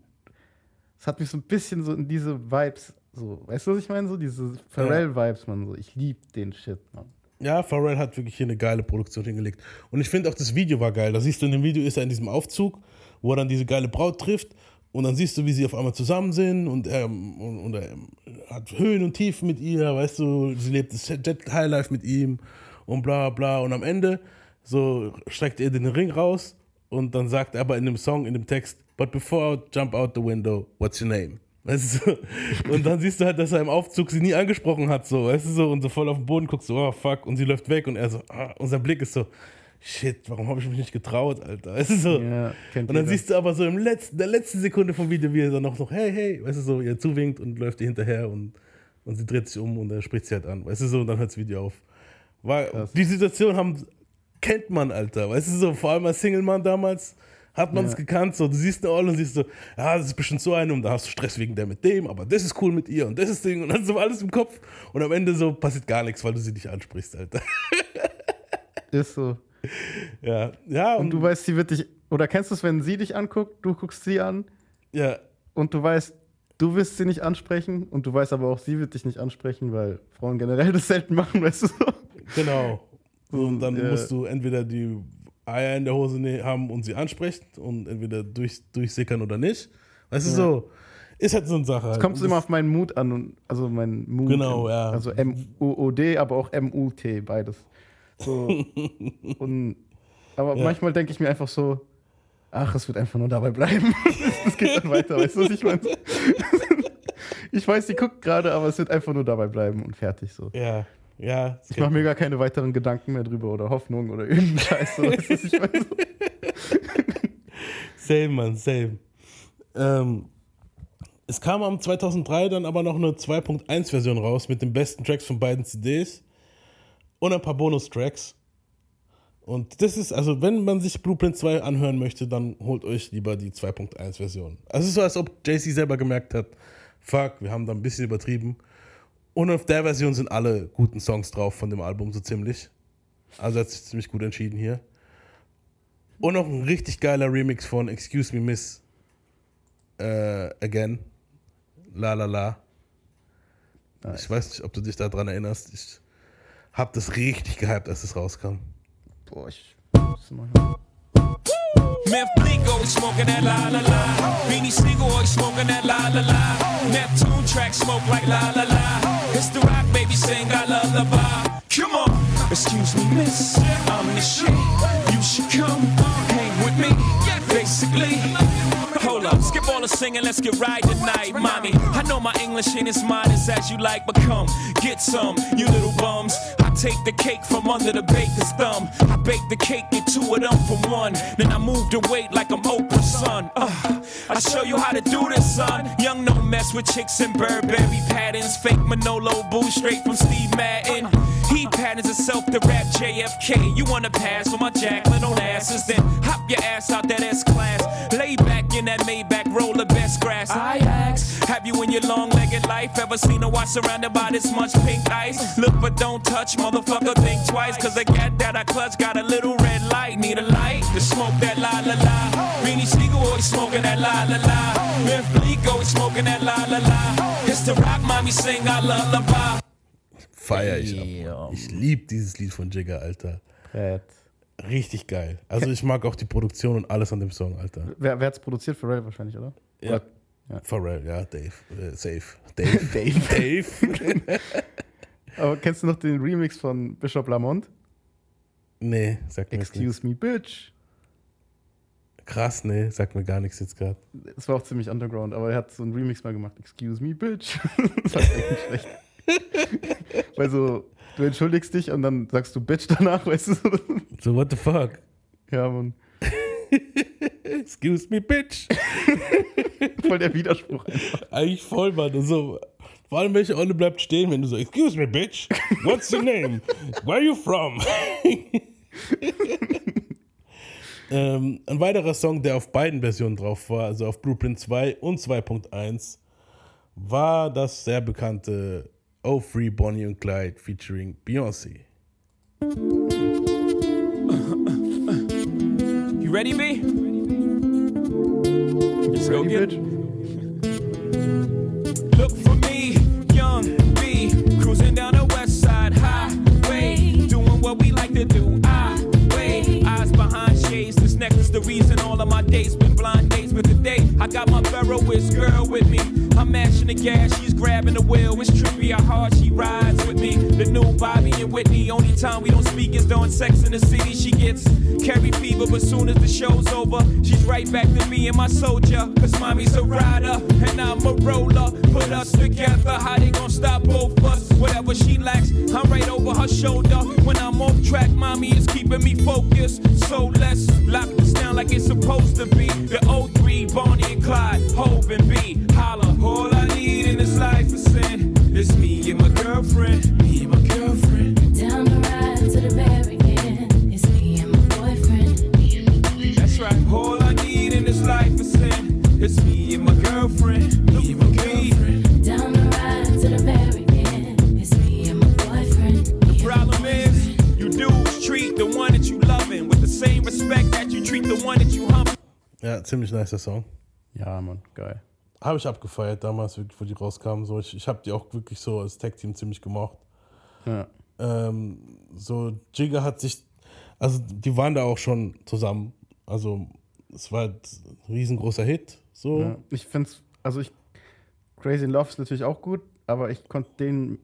Es hat mich so ein bisschen so in diese Vibes. So, weißt du, was ich meine? So diese Pharrell-Vibes, Mann. So, ich lieb den Shit, Mann. Ja, Pharrell hat wirklich hier eine geile Produktion hingelegt. Und ich finde auch, das Video war geil. Da siehst du in dem Video, ist er in diesem Aufzug, wo er dann diese geile Braut trifft. Und dann siehst du, wie sie auf einmal zusammen sind und er, und, und er hat Höhen und Tiefen mit ihr, weißt du, sie lebt das Jet Highlife mit ihm und bla bla. Und am Ende so streckt er den Ring raus und dann sagt er aber in dem Song, in dem Text, but before I jump out the window, what's your name? Weißt du? Und dann siehst du halt, dass er im Aufzug sie nie angesprochen hat, so, weißt du so, und so voll auf den Boden guckst, so, oh fuck, und sie läuft weg und er so, ah, unser Blick ist so, shit, warum habe ich mich nicht getraut, Alter, weißt du so. Ja, und dann siehst du aber so im letzten, der letzten Sekunde vom Video, wie er dann noch so, hey, hey, weißt du so, ihr zuwinkt und läuft ihr hinterher und, und sie dreht sich um und er spricht sie halt an, weißt du so, und dann hört das Video auf. Weil die Situation haben, kennt man, Alter, weißt du so, vor allem als Single-Mann damals, hat man es Ja. gekannt, so, du siehst eine Olle und siehst so, ja, das ist bestimmt so eine und da hast du Stress wegen der mit dem, aber das ist cool mit ihr und das ist Ding und dann so alles im Kopf und am Ende so passiert gar nichts, weil du sie nicht ansprichst, Alter. Ist so. ja, ja, Und du weißt, sie wird dich. Oder kennst du es, wenn sie dich anguckt, du guckst sie an ja, und du weißt, du wirst sie nicht ansprechen und du weißt aber auch, sie wird dich nicht ansprechen, weil Frauen generell das selten machen, weißt du so? Genau. Und dann Ja. musst du entweder die Eier in der Hose ne- haben und sie ansprechen und entweder durch, durchsickern oder nicht. Weißt du Ja. so? Ist halt so eine Sache. Es kommt immer auf meinen Mut an. Und, also mein Mut. Genau, ja. Also M-U-O-D, aber auch M-U-T, beides. So. und, aber Ja. manchmal denke ich mir einfach so, ach, es wird einfach nur dabei bleiben. Es geht dann weiter, weißt du, was ich meine? Ich weiß, die guckt gerade, aber es wird einfach nur dabei bleiben und fertig so. Ja, ja. Ich mache mir gar keine weiteren Gedanken mehr drüber oder Hoffnung oder irgendeinen Scheiß. Du, was ich meine? Same, Mann, same. Ähm, es kam am 2003 dann aber noch eine 2.1-Version raus mit den besten Tracks von beiden CDs und ein paar Bonustracks. Und das ist, also wenn man sich Blueprint 2 anhören möchte, dann holt euch lieber die 2.1-Version. Also es ist so, als ob JC selber gemerkt hat, fuck, wir haben da ein bisschen übertrieben. Und auf der Version sind alle guten Songs drauf von dem Album, so ziemlich. Also hat sich ziemlich gut entschieden hier. Und noch ein richtig geiler Remix von Excuse Me Miss äh, Again. La La La. Ich weiß nicht, ob du dich daran erinnerst. Ich hab das richtig gehypt, als es rauskam. Boah, ich. muss mal hören. Meth Bleak always smoking that la la la. Beanie Siegel always smoking that la la la. Neptune track smoke like la la la. It's the rock baby sing I lullaby. Come on, excuse me, miss. I'm the shit. You should come hang with me. Basically. Skip all the singing, let's get right tonight, mommy. I know my English ain't as modest as you like, but come, get some, you little bums. I take the cake from under the baker's thumb. I bake the cake, get two of them for one. Then I move the weight like I'm Oprah's son. Uh, I show you how to do this, son. Young, no mess with chicks and Burberry patterns. Fake Manolo boo straight from Steve Madden. He patterns himself to rap JFK. You wanna pass for my Jacqueline on asses, then hop your ass out that S class. Lay back in that Maybach, roll the best grass. I ask, have you in your long legged life ever seen a watch surrounded by this much pink ice? Look but don't touch, motherfucker, think twice. Cause the gat that I clutch got a little red light. Need a light to smoke that la la la. Beanie Siegel always smoking that la la la. Myth Bleak always smoking that la la la. It's the rock mommy sing I lullaby. Feier ich ab. Ich lieb dieses Lied von Jigga, Alter. Brett. Richtig geil. Also ich mag auch die Produktion und alles an dem Song, Alter. Wer, wer hat's produziert? Pharrell wahrscheinlich, oder? Ja. Ja. Pharrell, ja, Dave. Äh, safe. Dave. Dave. Dave. Aber kennst du noch den Remix von Bishop Lamont? nee, sag mir. Excuse me, bitch. Krass, nee, sag mir gar nichts jetzt gerade. Das war auch ziemlich underground, aber er hat so einen Remix mal gemacht. Excuse me, bitch. das war echt nicht schlecht. Weil so, du entschuldigst dich und dann sagst du Bitch danach, weißt du? So, what the fuck? ja, Mann. Excuse me, bitch. Voll der Widerspruch einfach. Eigentlich voll, Mann. Und so, vor allem, welche Olle bleibt stehen, wenn du so, excuse me, bitch. What's your name? Where are you from? ähm, ein weiterer Song, der auf beiden Versionen drauf war, also auf Blueprint 2 und 2.1, war das sehr bekannte Oh Free Bonnie und Clyde featuring Beyoncé. You ready, B? Let's go Ready, get bitch? Look for me, young B, cruising down the west side highway, doing what we like to do. I wait, eyes behind shades. This necklace, the reason all of my dates been blind dates. But today, I got my Ferroist girl with me. I'm mashing the gas, she's grabbing the wheel. It's trippy how hard she rides with me. The new Bobby and Whitney. Only time we don't speak is during sex in the city. She gets carry fever, but soon as the show's over, she's right back to me and my soldier. Cause mommy's a rider and I'm a roller. Put us together, how they gonna stop both us? Whatever she lacks, I'm right over her shoulder. When I'm off track, mommy is keeping me focused. So let's lock this down like it's supposed to be. The 03, ziemlich nicer Song. Ja, Mann, geil. Habe ich abgefeiert damals, wirklich, wo die rauskamen. So, ich ich habe die auch wirklich so als Tag-Team ziemlich gemocht. Ja. Ähm, so, Jigga hat sich, also die waren da auch schon zusammen. Also, es war halt ein riesengroßer Hit. So. Ja. Ich find's, also ich Crazy in Love ist natürlich auch gut, aber ich konnte den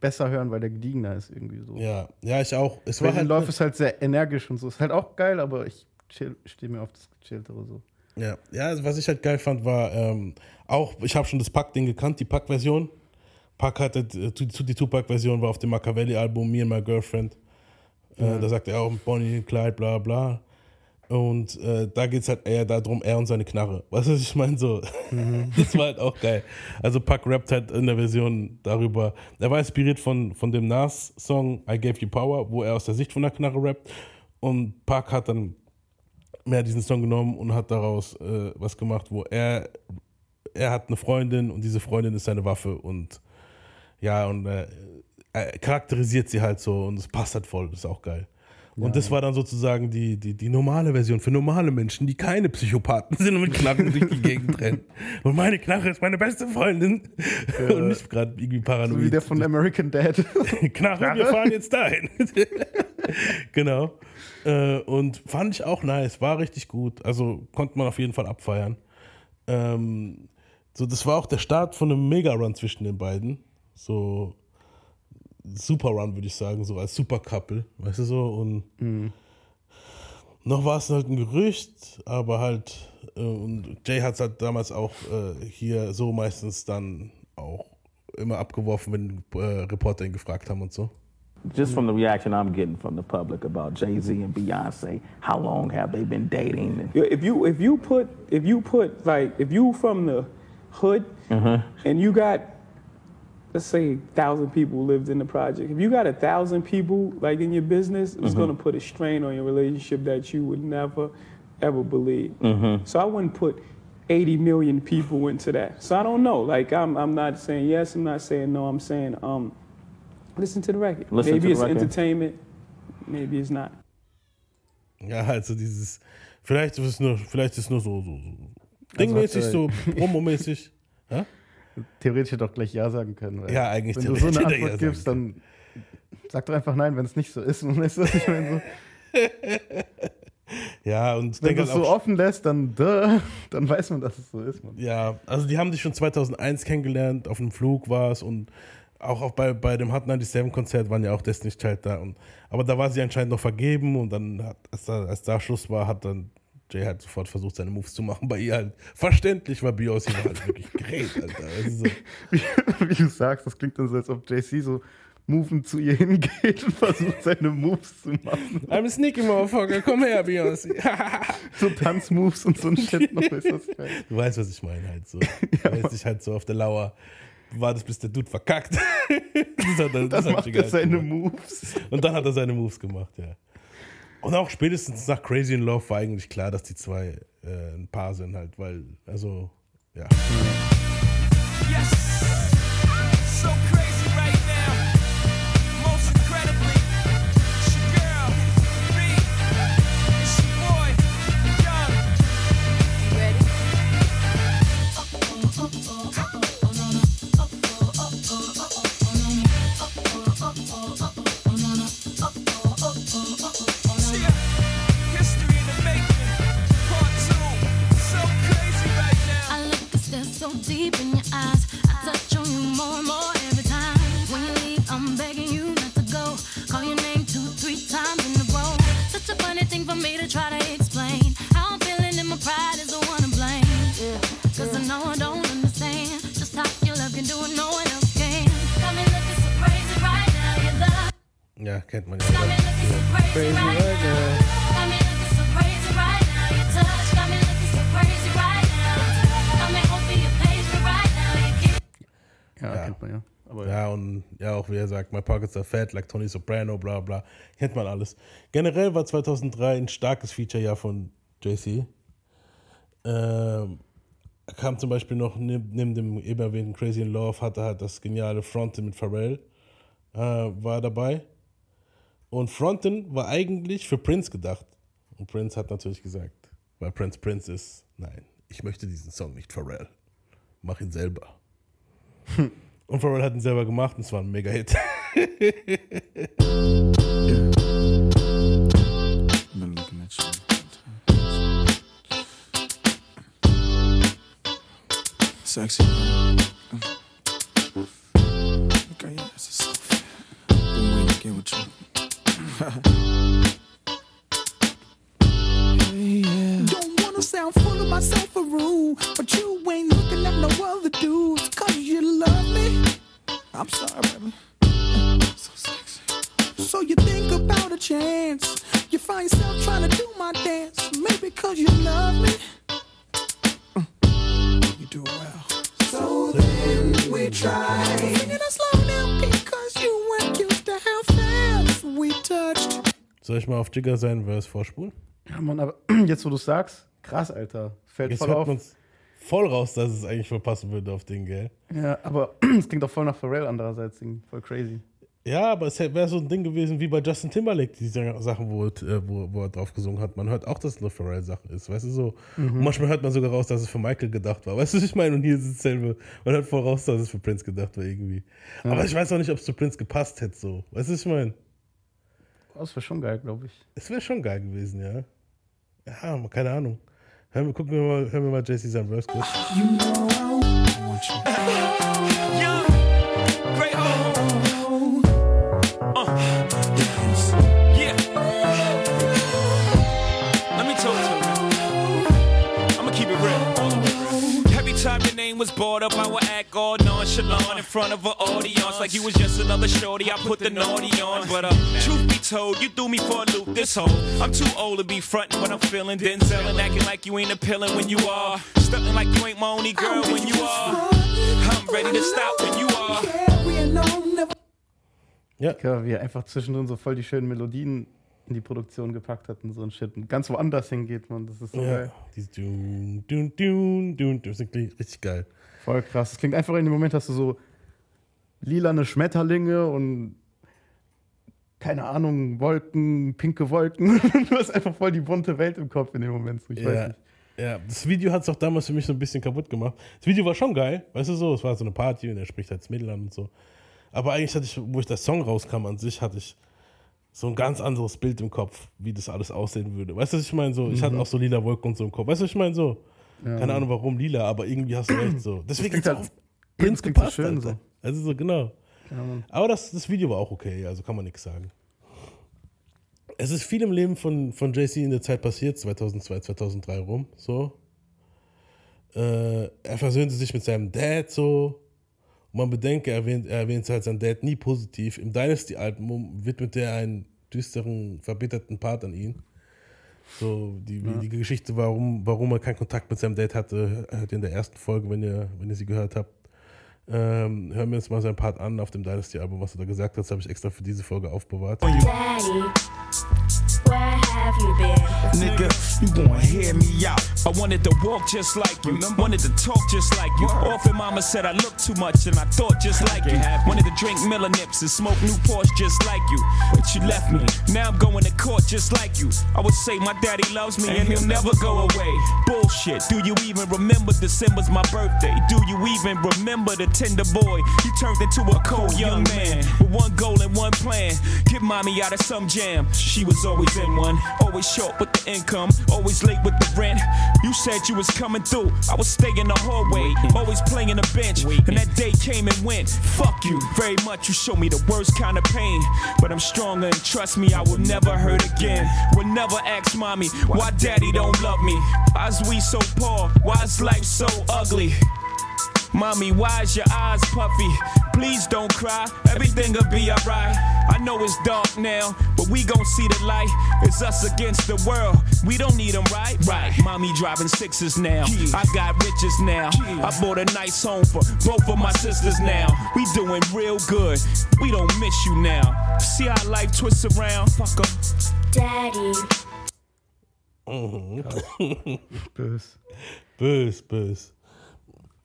besser hören, weil der gediegener ist irgendwie so. Ja, ja, ich auch. Es war Crazy halt in Love ist halt sehr energisch und so. Ist halt auch geil, aber ich stehe mir auf das Gechilltere so. Ja, ja also was ich halt geil fand, war ähm, auch, ich habe schon das Pack-Ding gekannt, die Pack-Version. Pack hatte, äh, die Tupac-Version war auf dem Machiavelli-Album Me and My Girlfriend. Äh, da sagt er auch Bonnie, Clyde, bla bla. Und äh, da geht es halt eher darum, er und seine Knarre. Weißt du, was ich meine? So, das war halt auch geil. Also Pack rappt halt in der Version darüber. Er war inspiriert von, von dem Nas-Song I Gave You Power, wo er aus der Sicht von der Knarre rappt. Und Pack hat dann mehr diesen Song genommen und hat daraus äh, was gemacht, wo er, er hat eine Freundin und diese Freundin ist seine Waffe und ja, und äh, er charakterisiert sie halt so und es passt halt voll, das ist auch geil. Und das war dann sozusagen die, die, die normale Version für normale Menschen, die keine Psychopathen sind und mit Knarren durch die Gegend rennen. Und meine Knarre ist meine beste Freundin. Und nicht gerade irgendwie paranoid. So wie der von American Dad. Knarre, wir fahren jetzt dahin. genau. Äh, und fand ich auch nice, war richtig gut. Also konnte man auf jeden Fall abfeiern. Ähm, so, das war auch der Start von einem Mega-Run zwischen den beiden. So Super Run, würde ich sagen, so als Super Couple, weißt du so? Und noch war es halt ein Gerücht, aber halt, äh, und Jay hat es halt damals auch äh, hier so meistens dann auch immer abgeworfen, wenn äh, Reporter ihn gefragt haben und so. Just mm-hmm. from the reaction I'm getting from the public about Jay Z and Beyonce, how long have they been dating? If you if you put if you put like if you from the hood mm-hmm. and you got let's say thousand people lived in the project. If you got a thousand people like in your business, it's mm-hmm. gonna put a strain on your relationship that you would never ever believe. So I wouldn't put 80 million people into that. So I don't know. Like I'm I'm not saying yes, I'm not saying no, I'm saying um listen to the record. Listen maybe it's record. entertainment, maybe it's not. Ja, also dieses, vielleicht ist es nur, vielleicht ist es nur so, so, so dingmäßig, hat, so äh, promomäßig. Ja? Theoretisch hätte auch gleich Ja sagen können. Ja, eigentlich Wenn du so eine Antwort Ja gibst, dann sag doch einfach nein, wenn es nicht so ist. Und weißt du, ich meine? So, Ja, und wenn du es halt so offen lässt, dann, duh, dann weiß man, dass es so ist. Man. ja, also die haben sich schon 2001 kennengelernt, auf dem Flug war es und auch, auch bei, bei dem Hot 97 Konzert waren ja auch Destiny's Child da. Und, aber da war sie anscheinend noch vergeben und dann, hat, als, da, als da Schluss war, hat dann Jay halt sofort versucht, seine Moves zu machen. Bei ihr halt verständlich, weil Beyoncé war halt wirklich great, Alter. So, Wie, wie du sagst, das klingt dann so, als ob JC so movend zu ihr hingeht und versucht, seine Moves zu machen. I'm a sneaky motherfucker, komm her, Beyoncé. So Tanzmoves und so ein Shit noch. Ist das geil. Du weißt, was ich meine halt so. Du weißt dich halt so auf der Lauer. Du wartest, bis der Dude verkackt. das hat er, das hat macht er seine gemacht. Moves. Und dann hat er seine Moves gemacht, ja. Und auch spätestens nach Crazy in Love war eigentlich klar, dass die zwei äh, ein Paar sind halt, weil, also, ja. Yes. You keep Ja, Ja. kennt man ja. Aber Ja, und ja, auch wie er sagt, My Pockets are fat, like Tony Soprano, bla bla. Kennt man alles. Generell war 2003 ein starkes Feature-Jahr von JC. Ähm, er kam zum Beispiel noch neben, neben dem eben erwähnten Crazy in Love, hatte halt das geniale Fronten mit Pharrell, äh, war dabei. Und Fronten war eigentlich für Prince gedacht. Und Prince hat natürlich gesagt, weil Prince Prince ist, nein, ich möchte diesen Song nicht Pharrell. Mach ihn selber. Und Pharrell hat ihn selber gemacht und es war ein Mega-Hit. Sexy. Jigger sein Verse vorspulen? Ja, Mann, aber jetzt, wo du sagst, krass, Alter. Fällt Jetzt voll hört auf. man's voll raus, dass es eigentlich voll passen würde auf den, gell? Ja, aber es klingt auch voll nach Pharrell andererseits. Voll crazy. Ja, aber es wäre so ein Ding gewesen wie bei Justin Timberlake, die Sachen, wo, äh, wo, wo er drauf gesungen hat. Man hört auch, dass es eine Pharrell-Sache ist, weißt du so. Mhm. Und manchmal hört man sogar raus, dass es für Michael gedacht war. Weißt du, was ich meine? Und hier ist es dasselbe. Man hört voll raus, dass es für Prince gedacht war irgendwie. Aber ich weiß auch nicht, ob es zu Prince gepasst hätte so. Weißt du, was ich meine? Das wäre schon geil, glaube ich. Es wäre schon geil gewesen, ja. Ja, keine Ahnung. Hören wir, gucken wir mal, hören wir mal JC sein Verse kurz. You know I want you. Was brought up, I would act all nonchalant in front of an audience like you was just another shorty. I put the naughty on, but uh, truth be told, you threw me for a loop. This whole I'm too old to be frontin' when I'm feeling Denzel and acting like you ain't appealing when you are, stunting like you ain't my only girl when you are. I'm ready to stop when you are. Carrying on, Ja, Ja, wie er einfach zwischendrin so voll die schönen Melodien in die Produktion gepackt hat und so ein Shit. Und ganz woanders hingeht, man. Das ist so ja. geil. Diese Dun, Dun, Dun, Dun, das klingt richtig geil. Voll krass. Es klingt einfach in dem Moment, hast du so lilane Schmetterlinge und keine Ahnung, Wolken, pinke Wolken. du hast einfach voll die bunte Welt im Kopf in dem Moment. So, ich weiß Ja, nicht. ja, das Video hat es auch damals für mich so ein bisschen kaputt gemacht. Das Video war schon geil, weißt du so, es war so eine Party und er spricht halt das Mädel an und so. Aber eigentlich hatte ich, wo ich der Song rauskam an sich, hatte ich so ein ganz anderes Bild im Kopf, wie das alles aussehen würde. Weißt du, was ich meine? So, ich Mhm. hatte auch so lila Wolken und so im Kopf. Weißt du, was ich meine? So, keine Ahnung warum lila, aber irgendwie hast du recht so. Deswegen hat halt- auf Prince klingt so gepasst, schön so. Also so, genau. Ja. Aber das, das Video war auch okay, also kann man nichts sagen. Es ist viel im Leben von, von JC in der Zeit passiert, 2002, 2003 rum, so. Äh, er versöhnte sich mit seinem Dad, so. Und man bedenke, er erwähnt, er erwähnt halt seinen Dad nie positiv. Im Dynasty-Album widmete er einen düsteren, verbitterten Part an ihn. So, die, die Geschichte, warum, warum er keinen Kontakt mit seinem Dad hatte, hört ihr in der ersten Folge, wenn ihr, wenn ihr sie gehört habt. Ähm, hören wir uns mal seinen Part an auf dem Dynasty-Album, was er da gesagt hat. Das habe ich extra für diese Folge aufbewahrt. Daddy, have you been? Nigga, you gon' hear me out. I wanted to walk just like you, wanted to talk just like you. Often mama said I look too much and I thought just like you. Wanted to drink Miller Nips and smoke Newports just like you. But you left me, now I'm going to court just like you. I would say my daddy loves me and he'll never go away. Bullshit, do you even remember December's my birthday? Do you even remember the tender boy? He turned into a cold young man with one goal and one plan. Get mommy out of some jam. She was always in one, always short with the income, always late with the rent. You said you was coming through. I was staying in the hallway, always playing the bench. And that day came and went. Fuck you very much. You showed me the worst kind of pain. But I'm stronger and trust me, I will never hurt again. Will never ask mommy why daddy don't love me. Why's we so poor? Why's life so ugly? Mommy, why's your eyes puffy? Please don't cry, everything'll be alright. I know it's dark now, but we gon' see the light. It's us against the world. We don't need them, right? Right. Mommy driving sixes now. I got riches now. I bought a nice home for both of my sisters now. We doing real good. We don't miss you now. See how life twists around? Fuck 'em. Daddy, Bös. Bös, bös.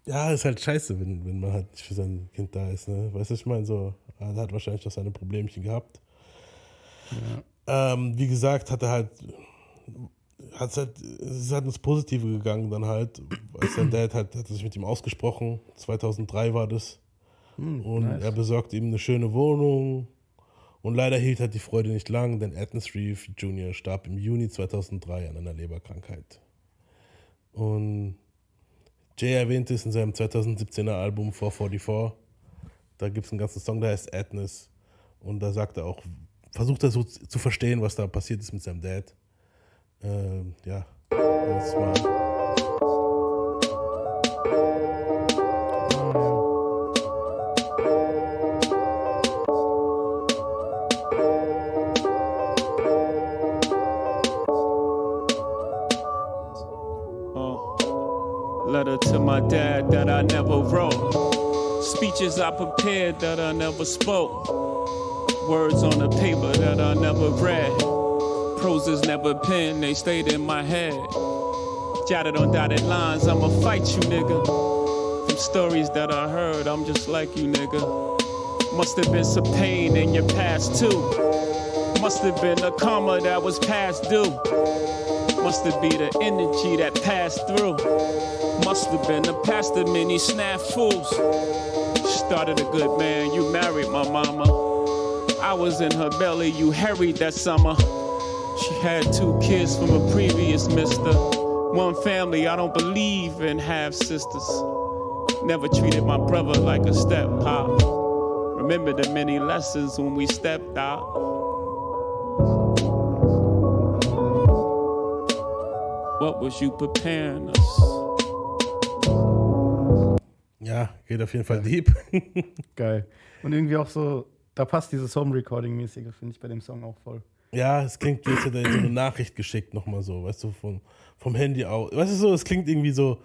Ja, ist halt scheiße, wenn, wenn man halt nicht für sein Kind da ist. Ne? Weißt du, ich meine, so, er hat wahrscheinlich auch seine Problemchen gehabt. Ähm, wie gesagt, hat er halt, hat's halt, es ist halt ins Positive gegangen dann halt. Als sein Dad hat, hat sich mit ihm ausgesprochen. 2003 war das. und nice. er besorgte ihm eine schöne Wohnung. Und leider hielt halt die Freude nicht lang, denn Edna Reeve Jr. starb im Juni 2003 an einer Leberkrankheit. Und Jay erwähnte es in seinem 2017er Album 444. Da gibt es einen ganzen Song, der heißt Adness. Und da sagt er auch, versucht er so zu zu verstehen, was da passiert ist mit seinem Dad. Ähm, ja, das war. I prepared that I never spoke. Words on the paper that I never read. Proses never penned, they stayed in my head. Jotted on dotted lines, I'ma fight you, nigga. From stories that I heard, I'm just like you, nigga. Must have been some pain in your past, too. Must have been a karma that was past due. Must have been the energy that passed through. Must have been the past of many snafus. Started a good man, you married my mama. I was in her belly, you harried that summer. She had two kids from a previous mister. One family, I don't believe in half sisters. Never treated my brother like a step pop. Remember the many lessons when we stepped out. What was you preparing us? Ja, geht auf jeden Fall deep. Geil. Und irgendwie auch so, da passt dieses Home-Recording-mäßige, finde ich bei dem Song auch voll. Ja, es klingt, wie als hätte er so eine Nachricht geschickt, nochmal so, weißt du, vom, vom Handy aus. Weißt du so, es klingt irgendwie so,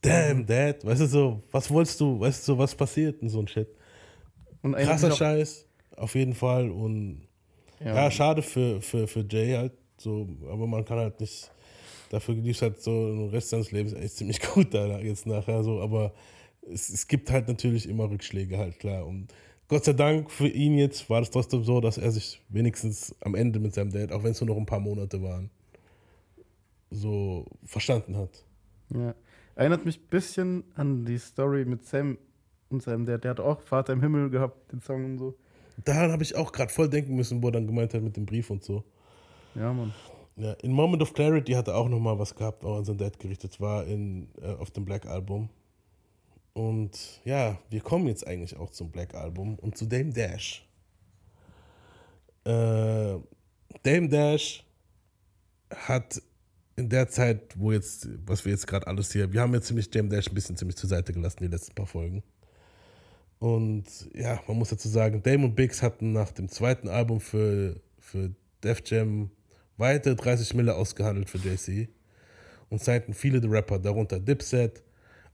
damn, Dad, weißt du so, was wolltest du, weißt du so, was passiert und so ein Shit. Und Krasser Scheiß, auf jeden Fall. Und Ja. ja, schade für, für, für Jay halt, so, aber man kann halt nicht, dafür lief halt so den Rest seines Lebens echt ziemlich gut da jetzt nachher so, aber es, es gibt halt natürlich immer Rückschläge halt, klar. Und Gott sei Dank für ihn jetzt war es trotzdem so, dass er sich wenigstens am Ende mit seinem Dad, auch wenn es nur noch ein paar Monate waren, so verstanden hat. Ja. Erinnert mich ein bisschen an die Story mit Sam und seinem Dad. Der hat auch Vater im Himmel gehabt, den Song und so. Daran habe ich auch gerade voll denken müssen, wo er dann gemeint hat mit dem Brief und so. Ja, Mann. Ja, in Moment of Clarity hat er auch nochmal was gehabt, auch an sein Dad gerichtet war in, äh, auf dem Black Album. Und ja, wir kommen jetzt eigentlich auch zum Black Album und zu Dame Dash. Äh, Dame Dash hat in der Zeit, wo jetzt, was wir jetzt gerade alles hier, wir haben jetzt ziemlich Dame Dash ein bisschen ziemlich zur Seite gelassen, die letzten paar Folgen. Und ja, man muss dazu sagen, Dame und Biggs hatten nach dem zweiten Album für, für Def Jam weitere 30 Mille ausgehandelt für JC und signten viele der Rapper, darunter Dipset,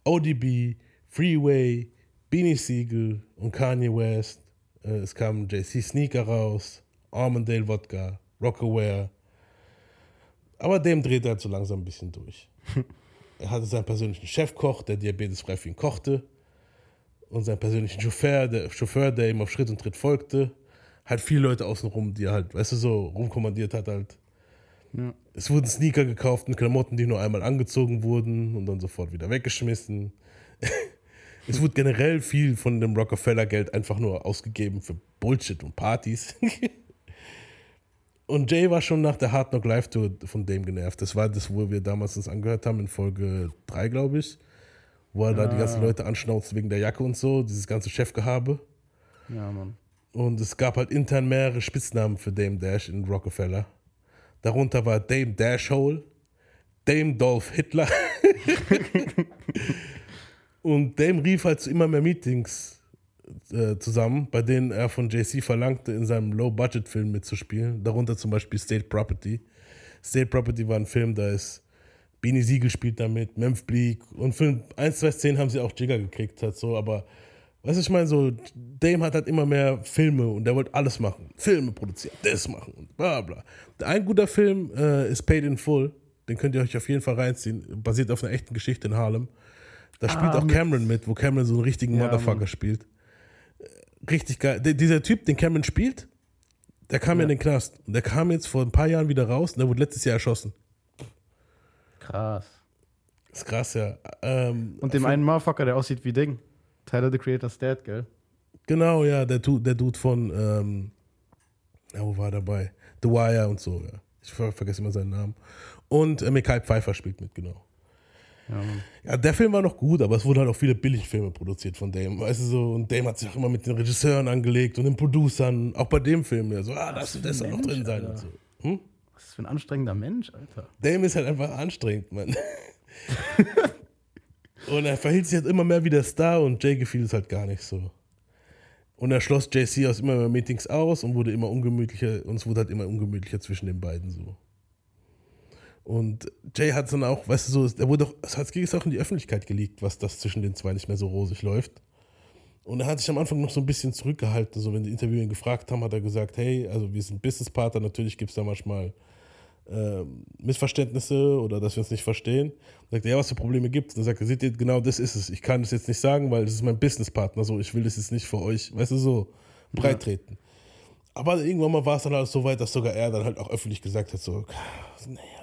ODB, Freeway, Beanie Siegel und Kanye West. Äh, Es kamen JC Sneaker raus, Armandale Wodka, Rockaware. Aber dem dreht er halt so langsam ein bisschen durch. er hatte seinen persönlichen Chefkoch, der diabetesfrei für ihn kochte. Und seinen persönlichen Chauffeur der, Chauffeur, der ihm auf Schritt und Tritt folgte. Halt viele Leute außenrum, die er halt, weißt du, so rumkommandiert hat halt. Ja. Es wurden Sneaker gekauft und Klamotten, die nur einmal angezogen wurden und dann sofort wieder weggeschmissen. es wurde generell viel von dem Rockefeller-Geld einfach nur ausgegeben für Bullshit und Partys. und Jay war schon nach der Hard Knock Live Tour von dem genervt. Das war das, wo wir damals uns angehört haben, in Folge 3, glaube ich. Wo er da die Ah. ganzen Leute anschnauzt wegen der Jacke und so, dieses ganze Chefgehabe. Ja, Mann. Und es gab halt intern mehrere Spitznamen für Dame Dash in Rockefeller. Darunter war Dame Dashhole, Dame Dolph Hitler. und Dame rief halt zu immer mehr Meetings äh, zusammen, bei denen er von JC verlangte, in seinem Low-Budget-Film mitzuspielen. Darunter zum Beispiel State Property. State Property war ein Film, da ist Beanie Siegel spielt damit, Memphis Bleak und Film 1, 2 Szenen haben sie auch Jigger gekriegt, halt so, aber du, ich meine, so, Dame hat halt immer mehr Filme und der wollte alles machen. Filme produzieren, das machen und bla bla. Ein guter Film äh, ist Paid in Full, den könnt ihr euch auf jeden Fall reinziehen, basiert auf einer echten Geschichte in Harlem. Da spielt Ah, auch Cameron mit, wo Cameron so einen richtigen Ja, Motherfucker spielt. Richtig geil. Der, dieser Typ, den Cameron spielt, der kam ja. In den Knast. Und der kam jetzt vor ein paar Jahren wieder raus und der wurde letztes Jahr erschossen. Krass. Ist krass, ja. Ähm, Und dem einen Motherfucker, der aussieht wie Ding. Tyler the Creator's Dad, gell? Genau, ja, der, der Dude von, ähm, ja, wo war er dabei? The Wire und so, ja. Ich ver vergesse immer seinen Namen. Und äh, Michael Pfeiffer spielt mit, genau. Ja, der Film war noch gut, aber es wurden halt auch viele Billigfilme produziert von Dame. Weißt du so, und Dame hat sich auch immer mit den Regisseuren angelegt und den Producern, auch bei dem Film, ja, so, ah, das, das soll ein noch drin sein. Und so. Hm? Was ist für ein anstrengender Mensch, Alter. Dame ist halt einfach anstrengend, Mann. und er verhielt sich halt immer mehr wie der Star und Jay gefiel es halt gar nicht so. Und er schloss JC aus immer mehr Meetings aus und wurde immer ungemütlicher und es wurde halt immer ungemütlicher zwischen den beiden so. Und Jay hat dann auch, weißt du, so, er wurde es hat es auch in die Öffentlichkeit geleakt, was das zwischen den zwei nicht mehr so rosig läuft. Und er hat sich am Anfang noch so ein bisschen zurückgehalten. So, wenn die Interviewer ihn gefragt haben, hat er gesagt, hey, also wir sind Businesspartner, natürlich gibt es da manchmal ähm, Missverständnisse oder dass wir uns nicht verstehen. Und sagt er, ja, was für Probleme gibt es? Dann sagt er, seht ihr, genau das ist es. Ich kann das jetzt nicht sagen, weil das ist mein Businesspartner. So, ich will das jetzt nicht für euch, weißt du, so breit treten. Aber irgendwann mal war es dann halt so weit, dass sogar er dann halt auch öffentlich gesagt hat, so, Alter.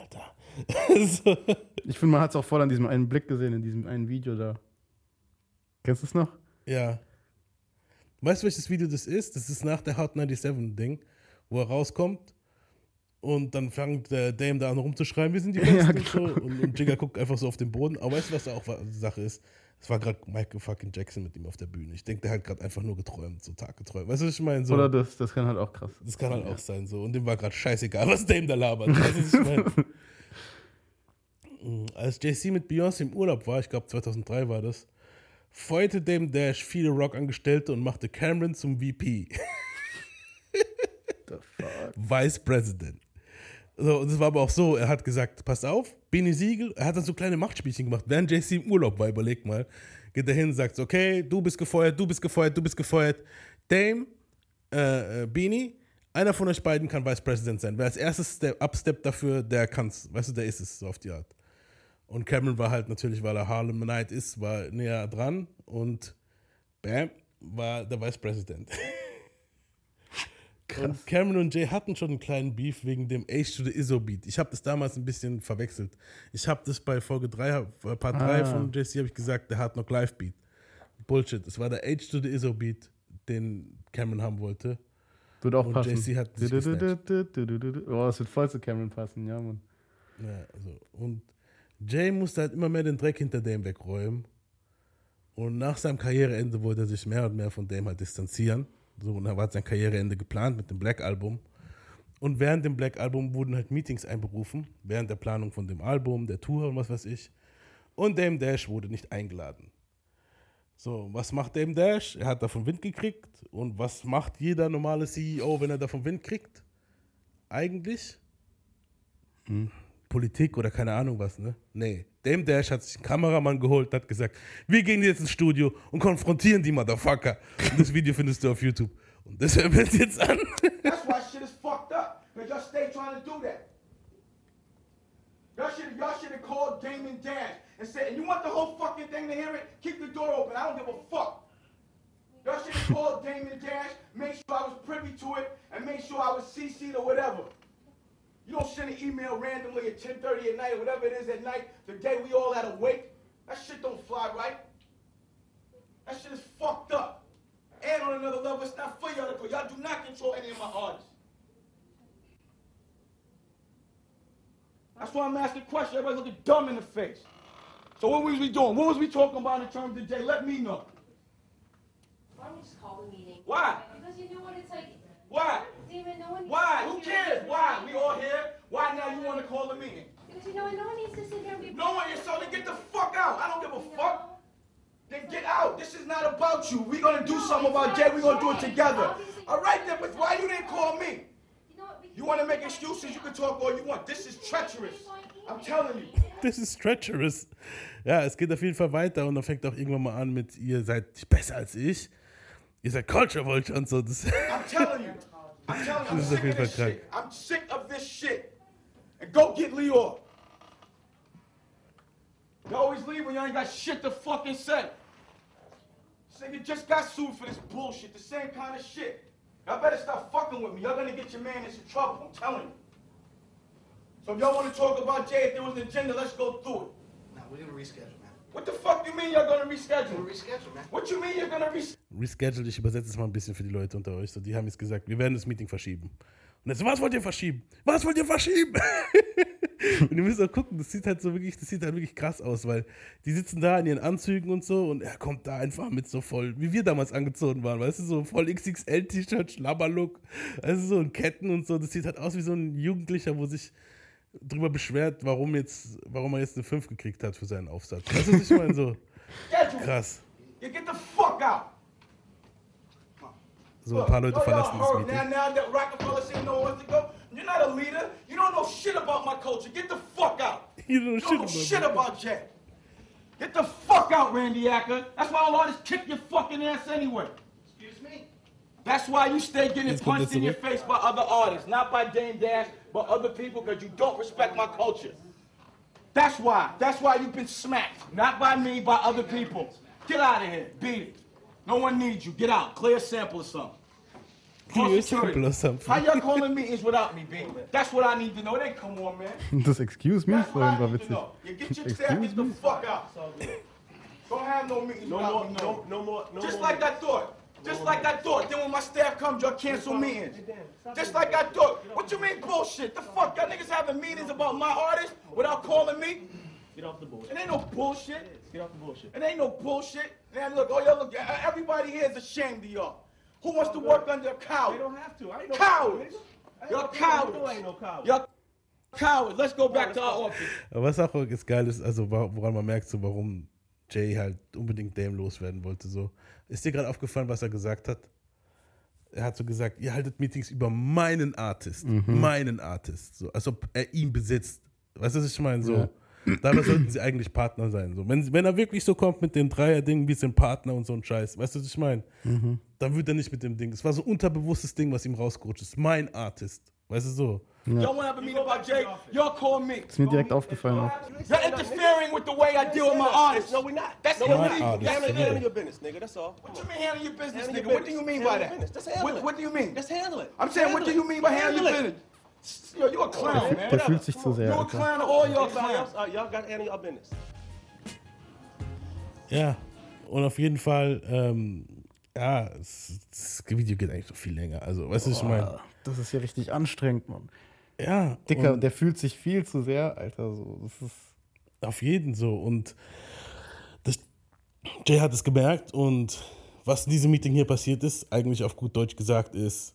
So. Ich finde, man hat es auch voll an diesem einen Blick gesehen, in diesem einen Video da. Kennst du es noch? Ja. Weißt du, welches Video das ist? Das ist nach der Hot 97-Ding, wo er rauskommt und dann fängt der Dame da an rumzuschreien, wir sind die Besten Ja, und so. Und, und Jigga guckt einfach so auf den Boden. Aber weißt du, was da auch die Sache ist? Es war gerade Michael fucking Jackson mit ihm auf der Bühne. Ich denke, der hat gerade einfach nur geträumt, so Tag geträumt. Weißt du, was ich meine? So, Oder das, das kann halt auch krass. das kann halt auch sein. So. Und dem war gerade scheißegal, was Dame da labert. Weißt du, was ich meine? Als JC mit Beyoncé im Urlaub war, ich glaube 2003 war das, feuerte Dame Dash viele Rock-Angestellte und machte Cameron zum VP. Vice President. So, und es war aber auch so, er hat gesagt, pass auf, Benny Siegel, er hat dann so kleine Machtspielchen gemacht, während JC im Urlaub war, überleg mal, geht er hin und sagt, okay, du bist gefeuert, du bist gefeuert, du bist gefeuert. Dame, äh, äh, Beanie, einer von euch beiden kann Vice President sein. Wer als erstes Step, upstep dafür, der kann's, weißt du, der ist es, so auf die Art. Und Cameron war halt natürlich, weil er Harlem Knight ist, war näher dran und bam, war der Vice President. Und Cameron und Jay hatten schon einen kleinen Beef wegen dem Age to the ISO Beat. Ich habe das damals ein bisschen verwechselt. Ich habe das bei Folge 3, äh, Part 3 Ah. von JC habe ich gesagt, der hat noch Live Beat. Bullshit. Es war der Age to the ISO Beat, den Cameron haben wollte. Würde auch Und passen. JC hat sich Du- du- du- Oh, das wird voll zu Cameron passen, ja, Mann. Ja, also, und Jay musste halt immer mehr den Dreck hinter Dame wegräumen. Und nach seinem Karriereende wollte er sich mehr und mehr von Dame halt distanzieren. So, und er war sein Karriereende geplant mit dem Black Album. Und während dem Black Album wurden halt Meetings einberufen, während der Planung von dem Album, der Tour und was weiß ich. Und Dame Dash wurde nicht eingeladen. So, was macht Dame Dash? Er hat davon Wind gekriegt. Und was macht jeder normale CEO, wenn er davon Wind kriegt? Eigentlich Politik oder keine Ahnung was, ne? Nee. Dame Dash hat sich einen Kameramann geholt, hat gesagt, wir gehen jetzt ins Studio und konfrontieren die Motherfucker. Und das Video findest du auf YouTube. Und das hören wir uns jetzt an. That's why shit is fucked up. Because y'all stay trying to do that. Y'all should y'all should have called Damon Dash and said, and you want the whole fucking thing to hear it? Keep the door open. I don't give a fuck. Y'all should have called Damon Dash, make sure I was privy to it, and make sure I was CC'd or whatever. You don't send an email randomly at 10:30 at night or whatever it is at night, the day we all had awake. That shit don't fly right. That shit is fucked up. And on another level, it's not for y'all to put. Y'all do not control any of my artists. That's why I'm asking questions. Everybody looking dumb in the face. So what was we doing? What was we talking about in terms of the day? Let me know. Why don't we just call the meeting? Why? Because you know what it's like. Why? Damon, no one. Why? Who cares? Why? We all here. Why now you want to call a meeting? Because you know what? No one needs to sit here and be. No one is so then get the fuck out. I don't give a fuck. Then get out. This is not about you. We're gonna do something about Jay. We're gonna do it together. All right then, but why you didn't call me? You want to make excuses? You can talk all you want. This is treacherous. I'm telling you. This is treacherous. Ja, es geht auf jeden Fall weiter und dann fängt auch irgendwann mal an mit, ihr seid besser als ich. Ihr seid Culture Vulture und so. Das, I'm telling you. I'm telling you. I'm sick of this shit. I'm sick of this shit. And go get Leo. You always leave when you ain't got shit to fucking say. This nigga just got sued for this bullshit, the same kind of shit. Y'all better stop fucking with me. Y'all gonna get your man in some trouble, I'm telling you. So if y'all wanna talk about Jay, if there was an agenda, let's go through it. Nah, we're gonna reschedule, man. What the fuck you mean y'all gonna reschedule? Reschedule, man. What you mean you're gonna reschedule? rescheduled, ich übersetze es mal ein bisschen für die Leute unter euch. So, die haben jetzt gesagt, wir werden das Meeting verschieben. Und so, was wollt ihr verschieben? Was wollt ihr verschieben? und ihr müsst auch gucken, das sieht halt so wirklich, das sieht halt wirklich krass aus, weil die sitzen da in ihren Anzügen und so und er kommt da einfach mit so voll, wie wir damals angezogen waren, weißt du, so voll XXL-T-Shirt, Schlabberlook, also so in Ketten und so. Das sieht halt aus wie so ein Jugendlicher, wo sich drüber beschwert, warum jetzt, warum er jetzt eine 5 gekriegt hat für seinen Aufsatz. Weißt du, was ich meine? So krass. You get the fuck out. So ein paar Leute verlassen das heard Meeting. You're not a leader. You don't know shit about my culture. Get the fuck out. You don't know You shit don't know shit about Jack. Get the fuck out, Randy Acker. That's why all artists kick your fucking ass anyway. Excuse me? That's why you stay getting Jetzt kommt punched in your face by other artists, not by Dame Dash, but other people because you don't respect my culture. That's why. That's why you've been smacked. Not by me, by other people. Get out of here. Beat it. No one needs you. Get out. Clear a sample or something. Clear security. sample or something. How y'all calling meetings without me, B? That's what I need to know. They come on, man. Das Excuse me That's what vorhin I war need to witzig. know. You get your staff, get the fuck out. Don't have no meetings No without more, me. no, no more, no Just more. like I thought. Just like I thought. Then when my staff comes, y'all cancel meetings. Just like I thought. What you mean bullshit? The fuck? Y'all niggas having meetings about my artist without calling me? Get off the bullshit. It ain't no bullshit. Get off the bullshit. It ain't no bullshit. Man, look, oh, y'all look, everybody here is ashamed of y'all. Who wants to work under a coward? They don't have to. I ain't no Cowards. I Y'all ain't no cowards. I ain't no coward. Y'all cowards. Let's go back to our office. Was auch jetzt geil ist, also wa- woran man merkt, so warum Jay halt unbedingt Dame loswerden wollte, so. Ist dir gerade aufgefallen, was er gesagt hat? Er hat so gesagt, ihr haltet Meetings über meinen Artist, Mhm. meinen Artist, so, als ob er ihn besitzt. Weißt du, was ich meine? So, Ja. dabei sollten sie eigentlich Partner sein. So. Wenn, wenn er wirklich so kommt mit dem Dreier-Ding, wir sind Partner und so ein Scheiß, weißt du, was ich meine? Mhm. Dann wird er nicht mit dem Ding. Es war so ein unterbewusstes Ding, was ihm rausgerutscht ist. Mein Artist. Weißt du so? Y'all want to have a meeting about Jay? Y'all call me. Ist mir direkt aufgefallen auch. You're interfering with the way I deal with my artists. No, we're not. That's no, we're not. Handle, yeah. handle your business, nigga. That's all. What you mean handle your business, Handle nigga? your What do you mean business. by your that? business. Just handle What, it. what do you mean? Just handle it. I'm saying, what do you mean by handle your business? Yo, you a clown, man. Der fühlt sich zu sehr, You a clown, all y'all Anybody else? clowns. Y'all got handle your business. Ja, und auf jeden Fall, ähm, ja, das Video geht eigentlich noch viel länger. Also, weißt du, was ich meine? Das ist ja richtig anstrengend, Mann. Ja, Dicker, der fühlt sich viel zu sehr, Alter. So, das ist auf jeden so. Und das, Jay hat es gemerkt und was in diesem Meeting hier passiert ist, eigentlich auf gut Deutsch gesagt, ist,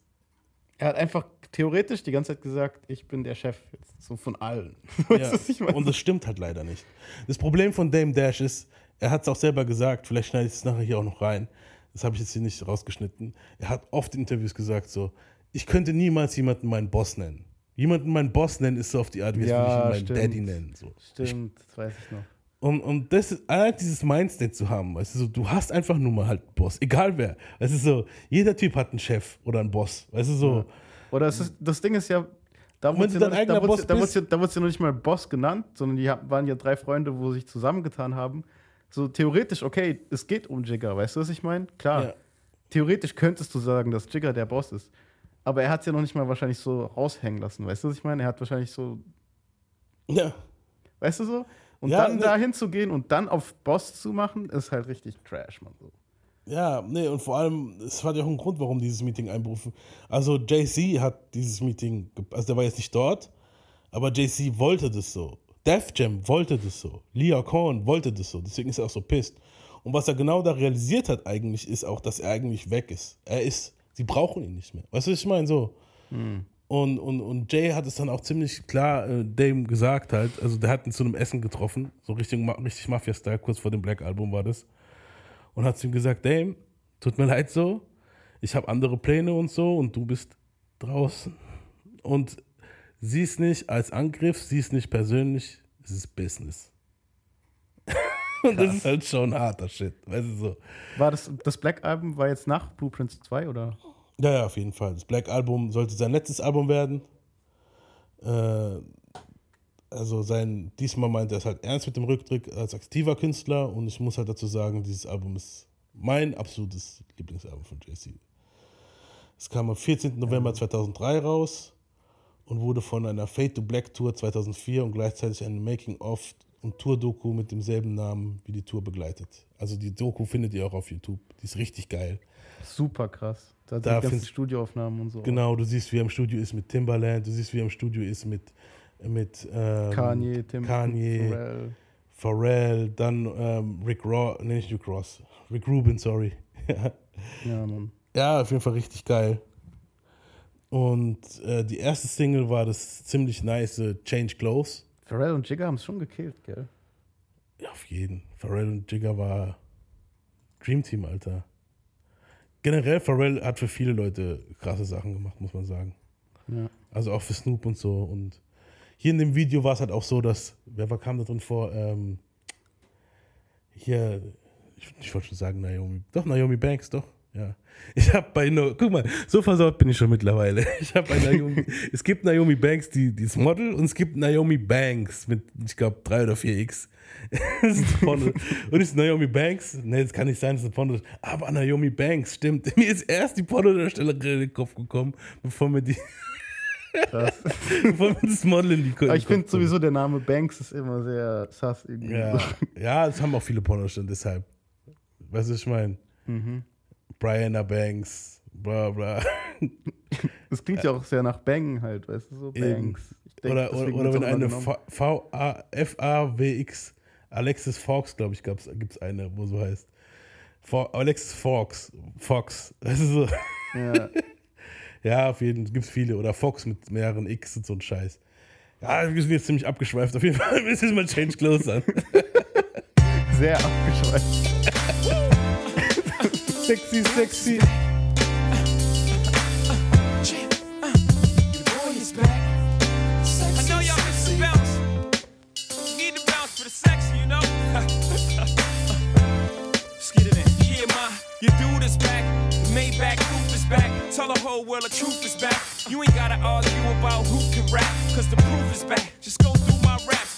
er hat einfach theoretisch die ganze Zeit gesagt, ich bin der Chef jetzt, so von allen. Ja, und das stimmt halt leider nicht. Das Problem von Dame Dash ist, er hat es auch selber gesagt, vielleicht schneide ich es nachher hier auch noch rein, das habe ich jetzt hier nicht rausgeschnitten. Er hat oft in Interviews gesagt so, ich könnte niemals jemanden meinen Boss nennen. Jemanden meinen Boss nennen ist so auf die Art, wie es würde ich meinen stimmt. Daddy nennen. So. Stimmt, das weiß ich noch. Und, und das ist, allein dieses Mindset zu haben, weißt du, so, du hast einfach nur mal halt einen Boss, egal wer. Weißt du, so, jeder Typ hat einen Chef oder einen Boss, weißt du, so. Oder es ist, das Ding ist ja, da wurde ja, ja- ja noch nicht mal Boss genannt, sondern die waren ja drei Freunde, wo sich zusammengetan haben. So theoretisch, okay, es geht um Jigger, weißt du, was ich meine? Klar, Ja. theoretisch könntest du sagen, dass Jigger der Boss ist. Aber er hat es ja noch nicht mal wahrscheinlich so raushängen lassen, weißt du, was ich meine? Er hat wahrscheinlich so, Ja. weißt du so? Und Ja, dann ne- dahin zu gehen und dann auf Boss zu machen, ist halt richtig Trash, man. So. Ja, nee, und vor allem, es hat ja auch einen Grund, warum dieses Meeting einberufen. Also Jay-Z hat dieses Meeting, also der war jetzt nicht dort, aber Jay-Z wollte das so. Def Jam wollte das so. Leah Korn wollte das so. Deswegen ist er auch so pisst. Und was er genau da realisiert hat eigentlich, ist auch, dass er eigentlich weg ist. Er ist, sie brauchen ihn nicht mehr. Weißt du, was ich meine? So. Und, und, und Jay hat es dann auch ziemlich klar äh, Dame gesagt halt. Also der hat ihn zu einem Essen getroffen, so richtig, richtig Mafia-Style, kurz vor dem Black Album war das. Und hat zu ihm gesagt, Dame, tut mir leid so, ich habe andere Pläne und so und du bist draußen. Und sieh es nicht als Angriff, sieh es nicht persönlich, es ist Business. und das ist halt schon harter Shit, weißt du so. War das, das Black Album war jetzt nach Blueprints 2 oder? Ja, ja, auf jeden Fall. Das Black Album sollte sein letztes Album werden. Äh, also sein, diesmal meint er es halt ernst mit dem Rücktritt als aktiver Künstler und ich muss halt dazu sagen, dieses Album ist mein absolutes Lieblingsalbum von Jay-Z. Es kam am 14. November 2003 raus und wurde von einer Fade to Black Tour 2004 und gleichzeitig einem Making-of und Tour-Doku mit demselben Namen wie die Tour begleitet. Also die Doku findet ihr auch auf YouTube. Die ist richtig geil. Super krass. Da, sind Da die ganzen findest- Studioaufnahmen und so. Genau, du siehst, wie er im Studio ist mit Timbaland, du siehst, wie er im Studio ist mit, mit ähm, Kanye, Tim, Kanye, Pharrell. Pharrell, dann ähm, Rick Ross, nee, nicht Rick Ross, Rick Rubin, sorry. Ja, Mann. Ja, auf jeden Fall richtig geil. Und äh, die erste Single war das ziemlich nice äh, Change Clothes. Pharrell und Jigga haben es schon gekillt, gell? Ja, auf jeden. Pharrell und Jigga war Dream Team, Alter. Generell, Pharrell hat für viele Leute krasse Sachen gemacht, muss man sagen. Ja. Also auch für Snoop und so. Und hier in dem Video war es halt auch so, dass, wer war- kam da drin vor? Ähm, hier, ich, ich wollte schon sagen Naomi. Doch, Naomi Banks, doch. Ja. Ich habe bei, no, guck mal, so versaut bin ich schon mittlerweile. Ich habe bei Naomi, es gibt Naomi Banks, die, die ist Model, und es gibt Naomi Banks mit, ich glaube, 3 oder 4 X. Und ist Naomi Banks? Ne, das kann nicht sein, das ist eine Porno. Aber Naomi Banks, stimmt. Mir ist erst die Pornodarstellerin in den Kopf gekommen, bevor mir die. Krass. bevor mir das Model in die Kopf Aber ich finde sowieso, der Name Banks ist immer sehr sass irgendwie. Ja, ja, das haben auch viele Pornostunden, deshalb. Weißt du, was ich meine? Mhm. Brianna Banks, bla bla. Das klingt ja auch sehr nach Bang halt, weißt du, so. Banks. Denk, oder oder, oder wenn eine genommen. V- V-A- F-A-W-X, Alexis Fox, glaube ich, gibt es eine, wo so heißt. For, Alexis Fox, Fox, das ist so. Ja. ja, auf jeden Fall gibt es viele. Oder Fox mit mehreren X und so ein Scheiß. Ja, wir sind jetzt ziemlich abgeschweift. Auf jeden Fall müssen wir mal Change Clothes an. Sehr abgeschweift. Sexy, sexy. I know y'all miss the bounce. You need to bounce for the sexy, you know? Let's get it in. Yeah, ma, your dude is back. The Maybach roof is back. Tell the whole world the truth is back. You ain't gotta argue about who can rap, cause the proof is back. Just go through my raps.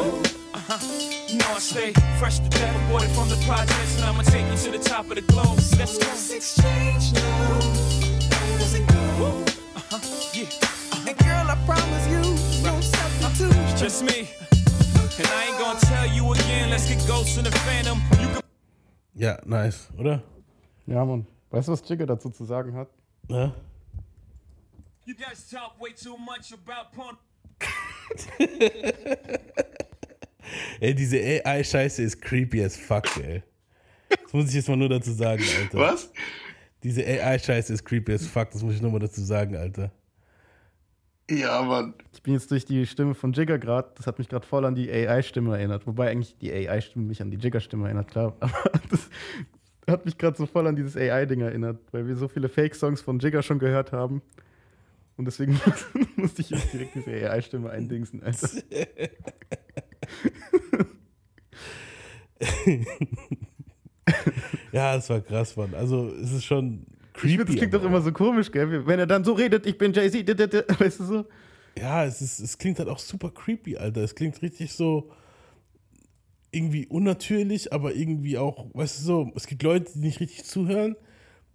Uh-huh. You know I stay fresh to death, aborted from the projects, and I'ma take you to the top of the globe. Let's go. exchange now. Where does it go? Uh-huh. Yeah. And girl, I promise you, no substitute. It's just me. And I ain't gonna tell you again, let's get ghosts in the phantom. You can Ja, nice, oder? Ja, Mann. Weißt du, was Jigga dazu zu sagen hat? Ja. You guys talk way too much about porn. Ey, diese AI-Scheiße ist creepy as fuck, ey. Das muss ich jetzt mal nur dazu sagen, Alter. Was? Diese AI-Scheiße ist creepy as fuck, das muss ich nur mal dazu sagen, Alter. Ja, Mann. Ich bin jetzt durch die Stimme von Jigga gerade, das hat mich gerade voll an die AI-Stimme erinnert. Wobei eigentlich die AI-Stimme mich an die Jigga-Stimme erinnert, klar. Aber das hat mich gerade so voll an dieses AI-Ding erinnert, weil wir so viele Fake-Songs von Jigga schon gehört haben. Und deswegen musste ich jetzt direkt diese AI-Stimme eindingsen, Alter. Ja, das war krass, Mann. Also, es ist schon Ich creepy. finde, das klingt doch immer so komisch, gell? Wenn er dann so redet, ich bin Jay-Z, weißt du so? Ja, es, ist, es klingt halt auch super creepy, Alter. Es klingt richtig so irgendwie unnatürlich, aber irgendwie auch, weißt du so, es gibt Leute, die nicht richtig zuhören,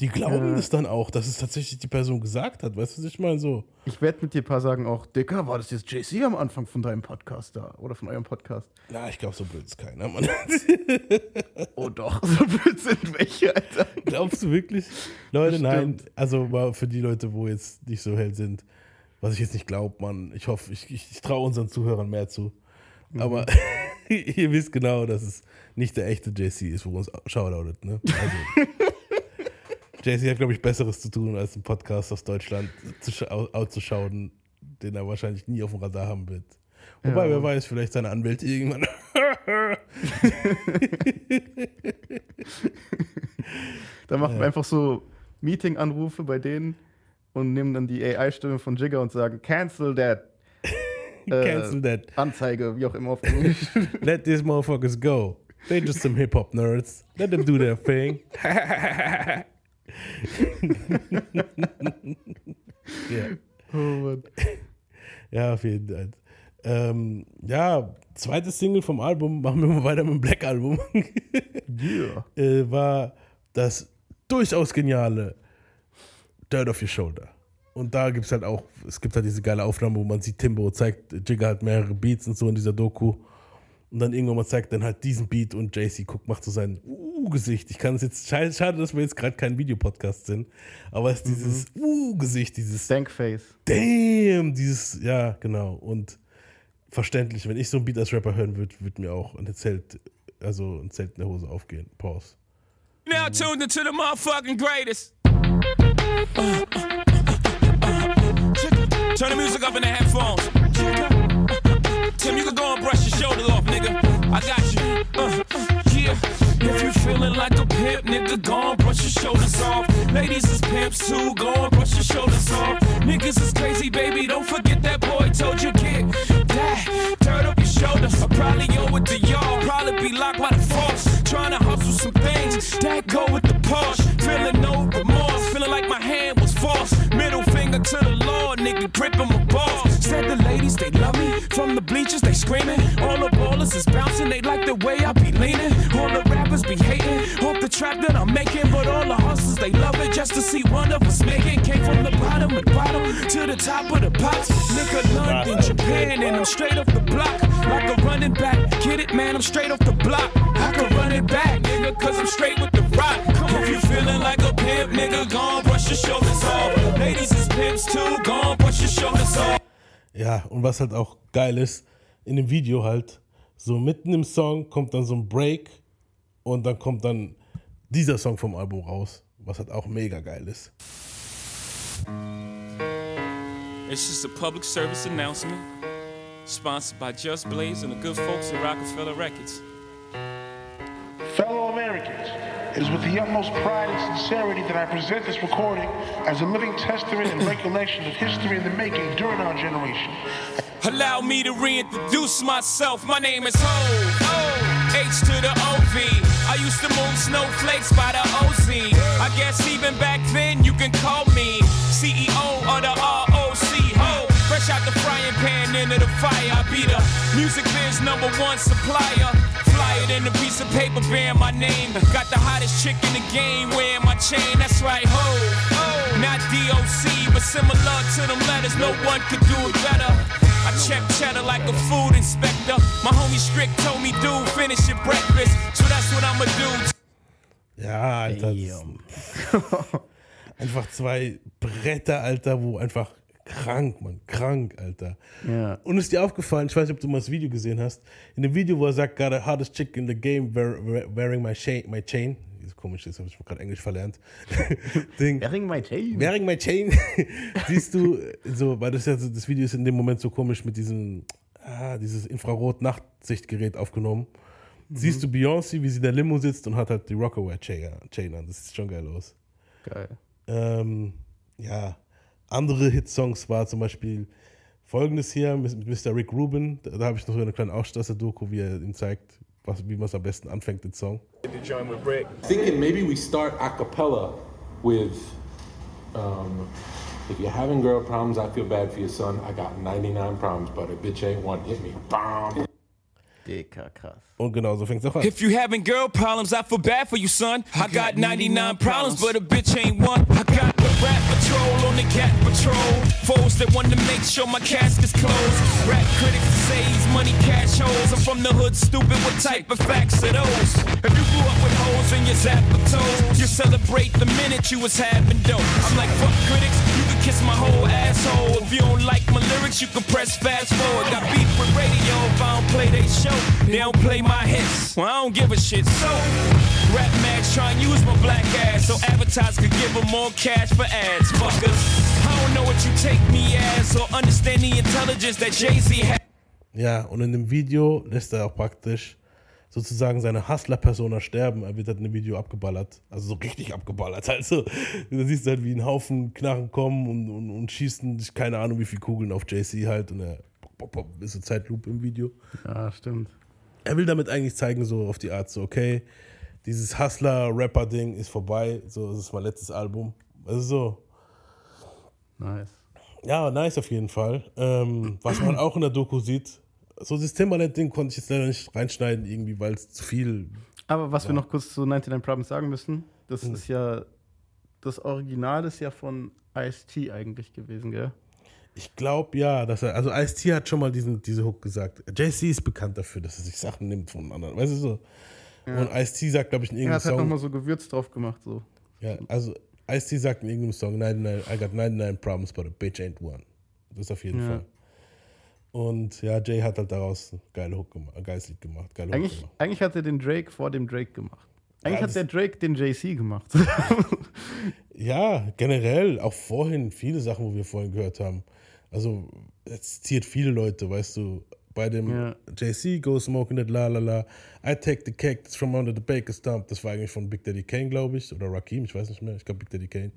die glauben Ja. das dann auch, dass es tatsächlich die Person gesagt hat. Weißt du, was ich meine? So. Ich werde mit dir ein paar sagen auch, Dicker, war das jetzt JC am Anfang von deinem Podcast da? Oder von eurem Podcast? Na, ich glaube, so blöd ist keiner, Mann. oh doch, so blöd sind welche, Alter. Glaubst du wirklich? Leute, nein. Also mal für die Leute, wo jetzt nicht so hell sind, was ich jetzt nicht glaube, Mann. Ich hoffe, ich, ich, ich traue unseren Zuhörern mehr zu. Aber ihr wisst genau, dass es nicht der echte JC ist, wo uns shoutoutet, ne? Also, JC hat, glaube ich, Besseres zu tun, als einen Podcast aus Deutschland zu scha auszuschauen, den er wahrscheinlich nie auf dem Radar haben wird. Wobei, Ja. wer weiß, vielleicht seine Anwälte irgendwann. Da machen wir Ja. einfach so Meeting-Anrufe bei denen und nehmen dann die AI-Stimme von Jigga und sagen, cancel that. Äh, Cancel that. Anzeige, wie auch immer auf Englisch. Let these motherfuckers go. They're just some hip hop nerds. Let them do their thing. ja. Oh Mann. Ja, auf jeden Fall. Ähm, ja, zweites Single vom Album, machen wir mal weiter mit dem Black Album. Yeah. äh, war das durchaus geniale Dirt Off Your Shoulder. Und da gibt es halt auch, es gibt halt diese geile Aufnahme, wo man sieht, Timbo zeigt Jigger halt mehrere Beats und so in dieser Doku. Und dann irgendwann mal zeigt dann halt diesen Beat und JC guckt, macht so sein Uh-Gesicht. Ich kann es jetzt, schade, dass wir jetzt gerade kein Videopodcast sind, aber es ist dieses Uh-Gesicht, dieses Dankface. Damn, dieses, ja, genau. Und verständlich, wenn ich so ein Beat als Rapper hören würde, würde mir auch ein Zelt, also ein Zelt in der Hose aufgehen. Pause. Now tuned into the motherfucking greatest. Turn the music up in the headphones. Tim, you can go and brush your shoulders off, nigga. I got you. If you feeling like a pimp, nigga, go and brush your shoulders off. Ladies is pimps too, go and brush your shoulders off. Niggas is crazy, baby, don't forget that boy told you get that. Dirt up your shoulders. I probably owe it to y'all. Probably be locked by the force. Trying to hustle some things that go with the Porsche. Feeling no remorse, feeling like my hand was forced. Middle finger to the Lord, nigga, gripping my balls. Said the ladies, they love me. From the bleachers, they screaming. All the ballers is bouncing, they like the way I be leaning. All the rappers be hating. Off the trap that I'm making, but all the hustlers, they love it just to see one of us making. Came from the bottom of bottom to the top of the pops. Nigga, London, Japan, and I'm straight off the block. Like a running back. Get it, man, I'm straight off the block. I can run it back, nigga, cause I'm straight with the rock. Come if you feeling like a pimp, nigga, go on, brush your shoulders off. Ladies is pimps too, go on, brush your shoulders off. Ja, und was halt auch geil ist, in dem Video halt, so mitten im Song kommt dann so ein Break und dann kommt dann dieser Song vom Album raus, was halt auch mega geil ist. It's just a public service announcement, sponsored by Just Blaze and the good folks at Rockefeller Records. Fellow Americans, it is with the utmost pride and sincerity that I present this recording as a living testament and recollection of history in the making during our generation. Allow me to reintroduce myself. My name is Ho. O. H to the OV. I used to move snowflakes by the OZ. I guess even back then you can call me CEO of the ROC. Ho. Fresh out the frying pan into the fire. I be the music biz number one supplier. Fly it in a piece of paper bearing my name. Got the hottest chick in the game wearing my chain. That's right, ho. Not DOC, but similar to them letters. No one could do it better. I check cheddar like a food inspector. My homie Strick told me, dude, finish your breakfast. So that's what I'ma do. Ja, Alter. einfach zwei Bretter, Alter, wo einfach krank, man, krank, Alter. Ja. Und ist dir aufgefallen, ich weiß nicht, ob du mal das Video gesehen hast, in dem Video, wo er sagt, got the hardest chick in the game wear, wear- wearing my chain, my chain. Ist komisch, jetzt habe ich gerade Englisch verlernt. Ding. Wearing my chain. Wearing my chain. Siehst du, so, weil das ja so, das Video ist in dem Moment so komisch mit diesem, ah, dieses Infrarot-Nachtsichtgerät aufgenommen. Siehst du Beyoncé, wie sie in der Limo sitzt und hat halt die Rockaway Chain an. Das sieht schon geil aus. Geil. Ähm, ja, andere Hitsongs war zum Beispiel folgendes hier mit Mr. Rick Rubin. Da, da habe ich noch so eine kleine Ausschnitt aus der Doku, wie er ihm zeigt, was, wie man es am besten anfängt, den Song. With Rick. Thinking maybe we start a cappella with um, if you're having girl problems, I feel bad for your son. I got 99 problems, but a bitch ain't one. Hit me. Bam. Dicker, krass. Und genau so fängt es auch an. If you having girl problems, I feel bad for you, son. I got 99 problems, but a bitch ain't one. I got the rap patrol on the cat patrol. Foes that want to make sure my casket's closed. Rap critics say he's money cash holes. I'm from the hood, stupid. What type of facts are those? If you grew up with hoes in your zap toes, you celebrate the minute you was having dope. I'm like, fuck critics, you kiss my whole asshole. If you don't like my lyrics, you can press fast forward. Got beef with radio if I don't play they show. They don't play my hits. Well, I don't give a shit. So, rap mags try and use my black ass so advertisers could give them more cash for ads. Fuckers, I don't know what you take me as or understand the intelligence that Jay-Z. Ja, und in dem Video lässt er auch praktisch sozusagen seine Hustler-Persona sterben. Er wird halt in dem Video abgeballert. Also so richtig abgeballert. Also, da siehst du halt, wie ein Haufen Knarren kommen und, und, und schießen sich keine Ahnung wie viel Kugeln auf JC halt. Und er pop, pop, ist so Zeitlupe im Video. Ja, stimmt. Er will damit eigentlich zeigen, so auf die Art, so, okay, dieses Hustler-Rapper-Ding ist vorbei. So, das ist mein letztes Album. Also so. Nice. Ja, nice auf jeden Fall. Ähm, was man auch in der Doku sieht, so das Timbaland-Ding konnte ich jetzt leider nicht reinschneiden, irgendwie, weil es zu viel. Aber was Ja. wir noch kurz zu 99 Problems sagen müssen, das Hm. ist ja, das Original ist ja von Ice-T eigentlich gewesen, gell? Ich glaube ja, dass er, also Ice-T hat schon mal diesen, diese Hook gesagt. Jay-Z ist bekannt dafür, dass er sich Sachen nimmt von anderen, weißt du so. Ja. Und Ice-T sagt, glaube ich, in Er irgendeinem hat halt Song. nochmal so Gewürz drauf gemacht, so. Ja, also Ice-T sagt in irgendeinem Song, 99, I got 99 problems, but a bitch ain't one. Das auf jeden Ja. Fall. Und ja, Jay hat halt daraus ein geile Hook gemacht, ein geiles Lied gemacht. Geile Hook Eigentlich, gemacht. eigentlich hat er den Drake vor dem Drake gemacht. Eigentlich Ja, hat der Drake den JC gemacht. Ja, generell, auch vorhin, viele Sachen, wo wir vorhin gehört haben. Also, es zitiert viele Leute, weißt du. Bei dem Ja. JC, Go Smoking It, La La La, I Take the Cake, that's from under the Baker Stump. Das war eigentlich von Big Daddy Kane, glaube ich. Oder Rakim, ich weiß nicht mehr. Ich glaube, Big Daddy Kane.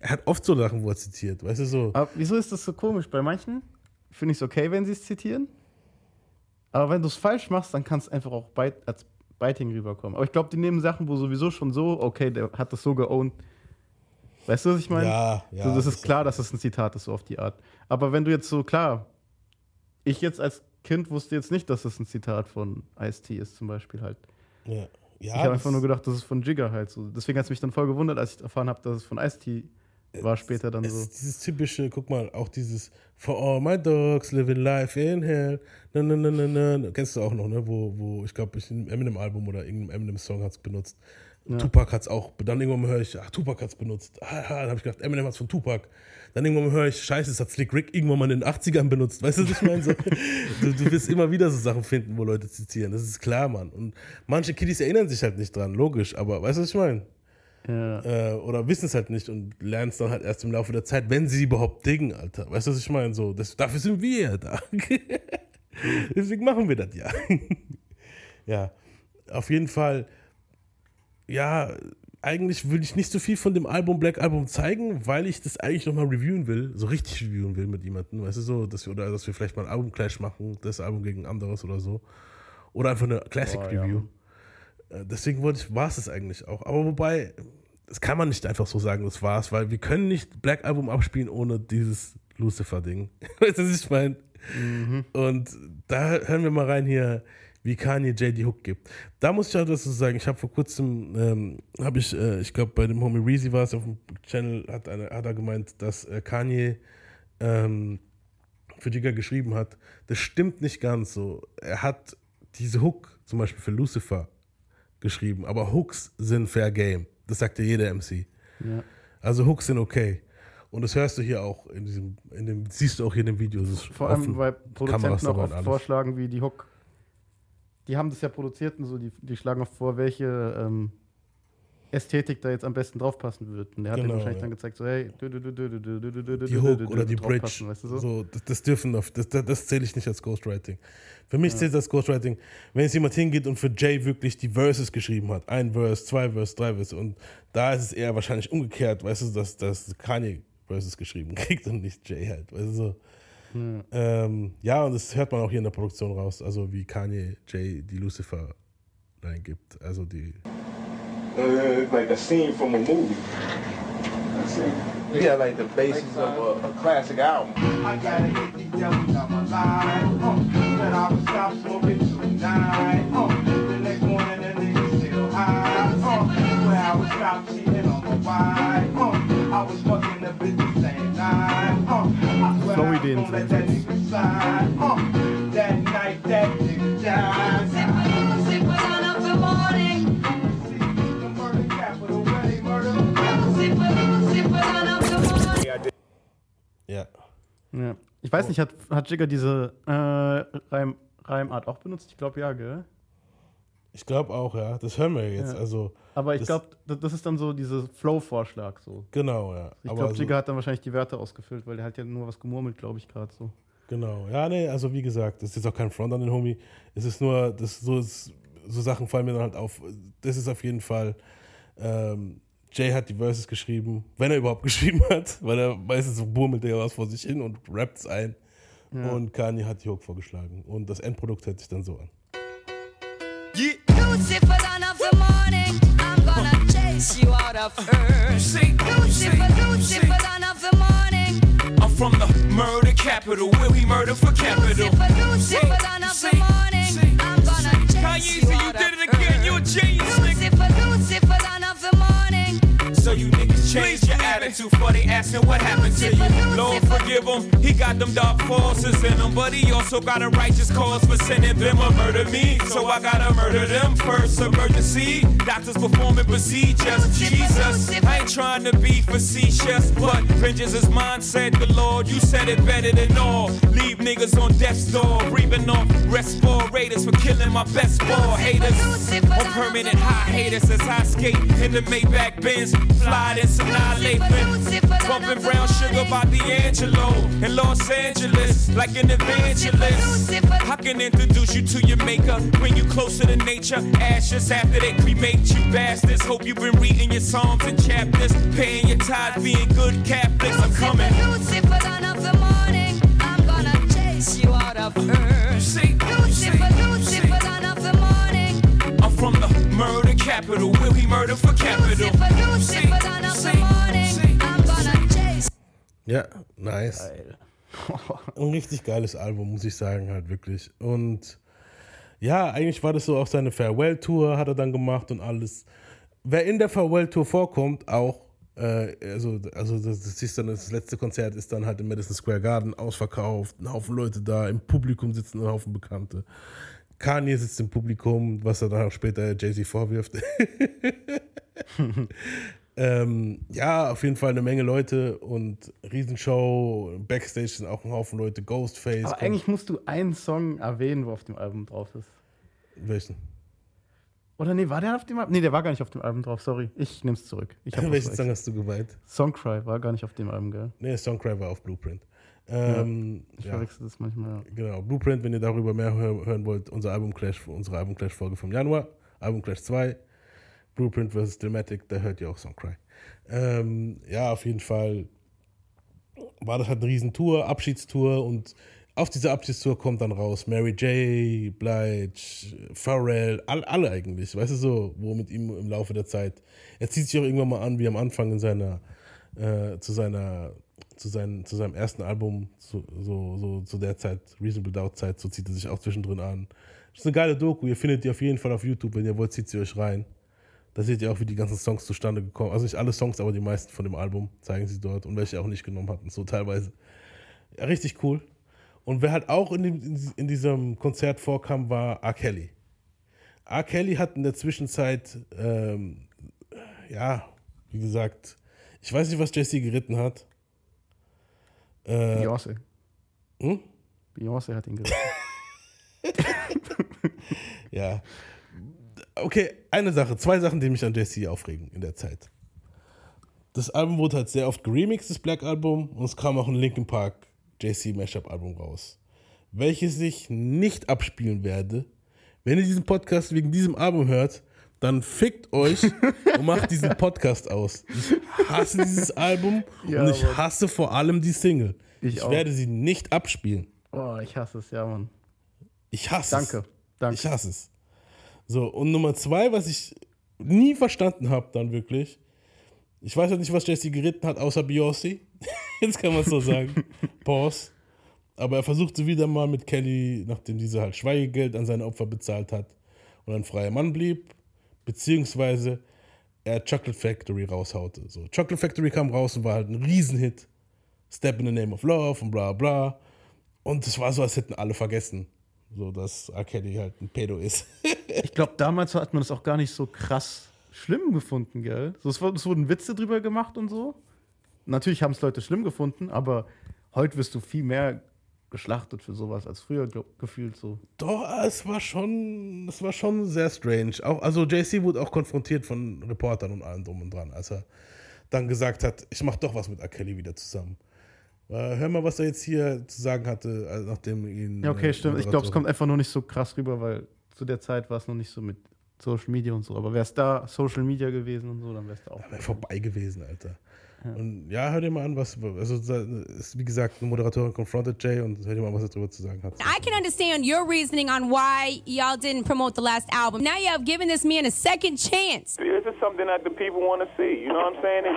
Er hat oft so Sachen, wo er zitiert, weißt du, so. Aber wieso ist das so komisch? Bei manchen finde ich es okay, wenn sie es zitieren. Aber wenn du es falsch machst, dann kann es einfach auch bite, als Biting rüberkommen. Aber ich glaube, die nehmen Sachen, wo sowieso schon so, okay, der hat das so geowned. Weißt du, was ich meine? Ja, ja, So, das das ist klar, dass es ein Zitat ist, so auf die Art. Aber wenn du jetzt so, klar, ich jetzt als Kind wusste jetzt nicht, dass es ein Zitat von Ice-T ist, zum Beispiel halt. Ja. ich Ja, habe das- einfach nur gedacht, das ist von Jigger halt so. Deswegen hat es mich dann voll gewundert, als ich erfahren habe, dass es von Ice-T war später dann es so. dieses typische, guck mal, auch dieses For all my dogs living life in hell. Na, na, na, na, na. Kennst du auch noch, ne? Wo, wo ich glaube, ich in einem Eminem-Album oder irgendeinem Eminem-Song hat es benutzt. Ja. Tupac hat es auch. Dann irgendwann höre ich, ach, Tupac hat es benutzt. Ah, ah, dann habe ich gedacht, Eminem hat es von Tupac. Dann irgendwann höre ich, scheiße, das hat Slick Rick irgendwann mal in den 80ern benutzt. Weißt du, was ich meine? So, du, du wirst immer wieder so Sachen finden, wo Leute zitieren. Das ist klar, Mann. Und manche Kiddies erinnern sich halt nicht dran, logisch. Aber weißt du, was ich meine? Ja. äh, oder wissen es halt nicht und lernen es dann halt erst im Laufe der Zeit, wenn sie überhaupt dingen, Alter. Weißt du, was ich meine? So, das, dafür sind wir ja da. Deswegen machen wir das ja. ja, auf jeden Fall, ja, eigentlich will ich nicht so viel von dem Album Black Album zeigen, weil ich das eigentlich nochmal reviewen will, so richtig reviewen will mit jemandem, weißt du, so, dass wir, oder dass wir vielleicht mal ein Album-Clash machen, das Album gegen anderes oder so. Oder einfach eine Classic Boah, ja. Äh, Deswegen wollte ich, war es es eigentlich auch. Aber wobei, das kann man nicht einfach so sagen, das war's, weil wir können nicht Black Album abspielen ohne dieses Lucifer-Ding. Weißt du, was ich meine? Und da hören wir mal rein hier, wie Kanye J die Hook gibt. Da muss ich auch dazu sagen, ich habe vor kurzem, ähm, habe ich, äh, ich glaube bei dem Homie Reezy war es auf dem Channel, hat, eine, hat er gemeint, dass äh, Kanye ähm, für Jigga geschrieben hat. Das stimmt nicht ganz so. Er hat diese Hook zum Beispiel für Lucifer geschrieben, aber Hooks sind fair game. Das sagt ja jeder MC. Ja. Also Hooks sind okay. Und das hörst du hier auch in diesem, in dem, siehst du auch hier in dem Video. Vor allem, offen, weil Produzenten auch oft vorschlagen, wie die Hook. Die haben das ja produziert und so, die, die schlagen oft vor, welche ähm, Ästhetik da jetzt am besten draufpassen wird. Und der hat Genau, wahrscheinlich ja. dann gezeigt, so, hey, du, du, du, du, du, du, du, du, die Hook du, oder die Bridge. Weißt du so? so, das, das dürfen das, das, das zähle ich nicht als Ghostwriting. Für mich Ja. zählt das Ghostwriting, wenn jetzt jemand hingeht und für Jay wirklich die Verses geschrieben hat. Ein Verse, zwei Verse, drei Verse. Und da ist es eher wahrscheinlich umgekehrt, weißt du, dass, dass Kanye Verses geschrieben kriegt und nicht Jay halt. Weißt du so. Ja. Ähm, ja, und das hört man auch hier in der Produktion raus, also wie Kanye Jay die Lucifer reingibt. Also die. Uh, it's like a scene from a movie. Yeah, like the basis of a, a classic album. I gotta get these devils out my life. Uh, then I would stop smoking tonight. Uh, the next morning, the niggas still high. Uh, where I would stop cheating on my wife. Uh, I was fucking the bitch same time. Uh, I swear I Flow-Ideen won't let that nigga slide. Uh, Ja. Ja. Ich weiß nicht, hat, hat Jigger diese äh, Reim, Reimart auch benutzt? Ich glaube ja, gell? Ich glaube auch, ja. Das hören wir jetzt. Ja. Also, Aber ich glaube, das, ist dann so dieser Flow-Vorschlag so. Genau, ja. Ich glaube, so- Jigger hat dann wahrscheinlich die Wörter ausgefüllt, weil der hat ja nur was gemurmelt, glaube ich, gerade so. Genau, ja, nee, also wie gesagt, das ist jetzt auch kein Front an den Homie. Es ist nur, das so, so Sachen fallen mir dann halt auf. Das ist auf jeden Fall, ähm, Jay hat die Verses geschrieben, wenn er überhaupt geschrieben hat, weil er meistens so burmelt er was vor sich hin und rappt es ein. Ja. Und Kanye hat die Hook vorgeschlagen. Und das Endprodukt hört sich dann so an. Yeah. Lucifer, dawn of the morning, I'm gonna chase you out of earth. Lucifer, Lucifer, dawn of the morning, I'm from the murder capital, where we murder for capital. Lucifer, Lucifer, dawn of attitude for they asking what happened to you. Lord forgive him, he got them dark forces in him, but he also got a righteous cause for sending them to murder me. So I gotta murder them first. Emergency, doctors performing procedures. Jesus, I ain't trying to be facetious, but vengeance is mine, said the Lord. You said it better than all. Leave niggas on death's door, breathing off respirators for killing my best ball haters. On permanent high haters as I skate in the Maybach Benz, fly in some Bumping brown sugar by D'Angelo in Los Angeles, like an evangelist. I can introduce you to your maker, bring you closer to nature. Ashes after they cremate you bastards. Hope you've been reading your psalms and chapters, paying your tithes, being good Catholics. I'm coming. Lucifer, of the morning, I'm gonna chase you out of earth. Lucifer, Lucifer, dawn of the morning, I'm from the murder capital, where we murder for capital. Lucifer, dawn of the. Ja, nice. Ein richtig geiles Album, muss ich sagen, halt wirklich. Und ja, eigentlich war das so auch seine Farewell-Tour, hat er dann gemacht und alles. Wer in der Farewell-Tour vorkommt, auch, äh, also, also das, das, ist dann, das letzte Konzert ist dann halt im Madison Square Garden ausverkauft, ein Haufen Leute da, im Publikum sitzen ein Haufen Bekannte. Kanye sitzt im Publikum, was er dann auch später Jay-Z vorwirft. ähm, ja, auf jeden Fall eine Menge Leute und Riesenshow. Backstage sind auch ein Haufen Leute. Ghostface. Aber eigentlich musst du einen Song erwähnen, wo auf dem Album drauf ist. Welchen? Oder nee, war der auf dem Album? Nee, der war gar nicht auf dem Album drauf, sorry. Ich nehm's zurück. Ich Welchen Song hast du gemeint? Songcry war gar nicht auf dem Album, gell? Nee, Songcry war auf Blueprint. Ähm, ich ja. verwechsel das manchmal. Genau, Blueprint, wenn ihr darüber mehr hör hören wollt, unser Album Clash, unsere Album Clash Folge vom Januar, Album Clash 2, Blueprint vs. Dramatic, da hört ihr auch Songcry. Ähm, ja, auf jeden Fall war das halt eine Riesentour, Abschiedstour und auf dieser Abschiedstour kommt dann raus Mary J., Blige, Pharrell, all, alle eigentlich, weißt du so, wo mit ihm im Laufe der Zeit, er zieht sich auch irgendwann mal an, wie am Anfang in seiner, äh, zu seiner, zu, seinen, zu seinem ersten Album, zu, so, so zu der Zeit, Reasonable Doubt Zeit, so zieht er sich auch zwischendrin an. Das ist eine geile Doku, ihr findet die auf jeden Fall auf YouTube, wenn ihr wollt, zieht sie euch rein. Da seht ihr auch, wie die ganzen Songs zustande gekommen Also nicht alle Songs, aber die meisten von dem Album zeigen sie dort und welche auch nicht genommen hatten, so teilweise. Ja, richtig cool. Und wer halt auch in, dem, in diesem Konzert vorkam, war R. Kelly. R. Kelly hat in der Zwischenzeit, ähm, ja, wie gesagt, ich weiß nicht, was Jesse geritten hat. Äh, Beyoncé. Hm? Beyoncé hat ihn geritten. ja. Okay, eine Sache, zwei Sachen, die mich an Jesse aufregen in der Zeit. Das Album wurde halt sehr oft geremixed, das Black Album, und es kam auch ein Linkin Park JC Mashup Album raus, welches ich nicht abspielen werde. Wenn ihr diesen Podcast wegen diesem Album hört, dann fickt euch und macht diesen Podcast aus. Ich hasse dieses Album Ja, und ich hasse vor allem die Single. Ich Ich, werde sie nicht abspielen. Oh, ich hasse es, ja, Mann. Ich hasse Danke, es. danke. Ich hasse es. So, und Nummer zwei, was ich nie verstanden habe, dann wirklich. Ich weiß ja nicht, was Jesse geritten hat, außer Beyoncé. Jetzt kann man es so sagen. Pause. Aber er versuchte wieder mal mit Kelly, nachdem diese halt Schweigegeld an seine Opfer bezahlt hat und ein freier Mann blieb, beziehungsweise er Chocolate Factory raushaute. So, Chocolate Factory kam raus und war halt ein Riesenhit. Step in the Name of Love und bla bla. Und es war so, als hätten alle vergessen, so dass R. Kelly halt ein Pedo ist. Ich glaube, damals hat man das auch gar nicht so krass schlimm gefunden, gell? So, es, es wurden Witze drüber gemacht und so. Natürlich haben es Leute schlimm gefunden, aber heute wirst du viel mehr geschlachtet für sowas als früher glaub, gefühlt so. Doch, es war schon, es war schon sehr strange. Auch, also JC wurde auch konfrontiert von Reportern und allem drum und dran, als er dann gesagt hat, ich mach doch was mit R. Kelly wieder zusammen. Äh, hör mal, was er jetzt hier zu sagen hatte, äh, nachdem ihn. Ja, okay, äh, stimmt. Ich glaube, es kommt einfach nur nicht so krass rüber, weil zu der Zeit war es noch nicht so mit Social Media und so. Aber wäre es da Social Media gewesen und so, dann wäre es da auch. Wäre vorbei gewesen, Alter. Und ja, hör dir mal an, was, also ist, wie gesagt, eine Moderatorin confronted Jay und hör dir mal an, was er darüber zu sagen hat. I can understand your reasoning on why y'all didn't promote the last album. Now you have given this man a second chance. This is something that the people want to see. You know what I'm saying? And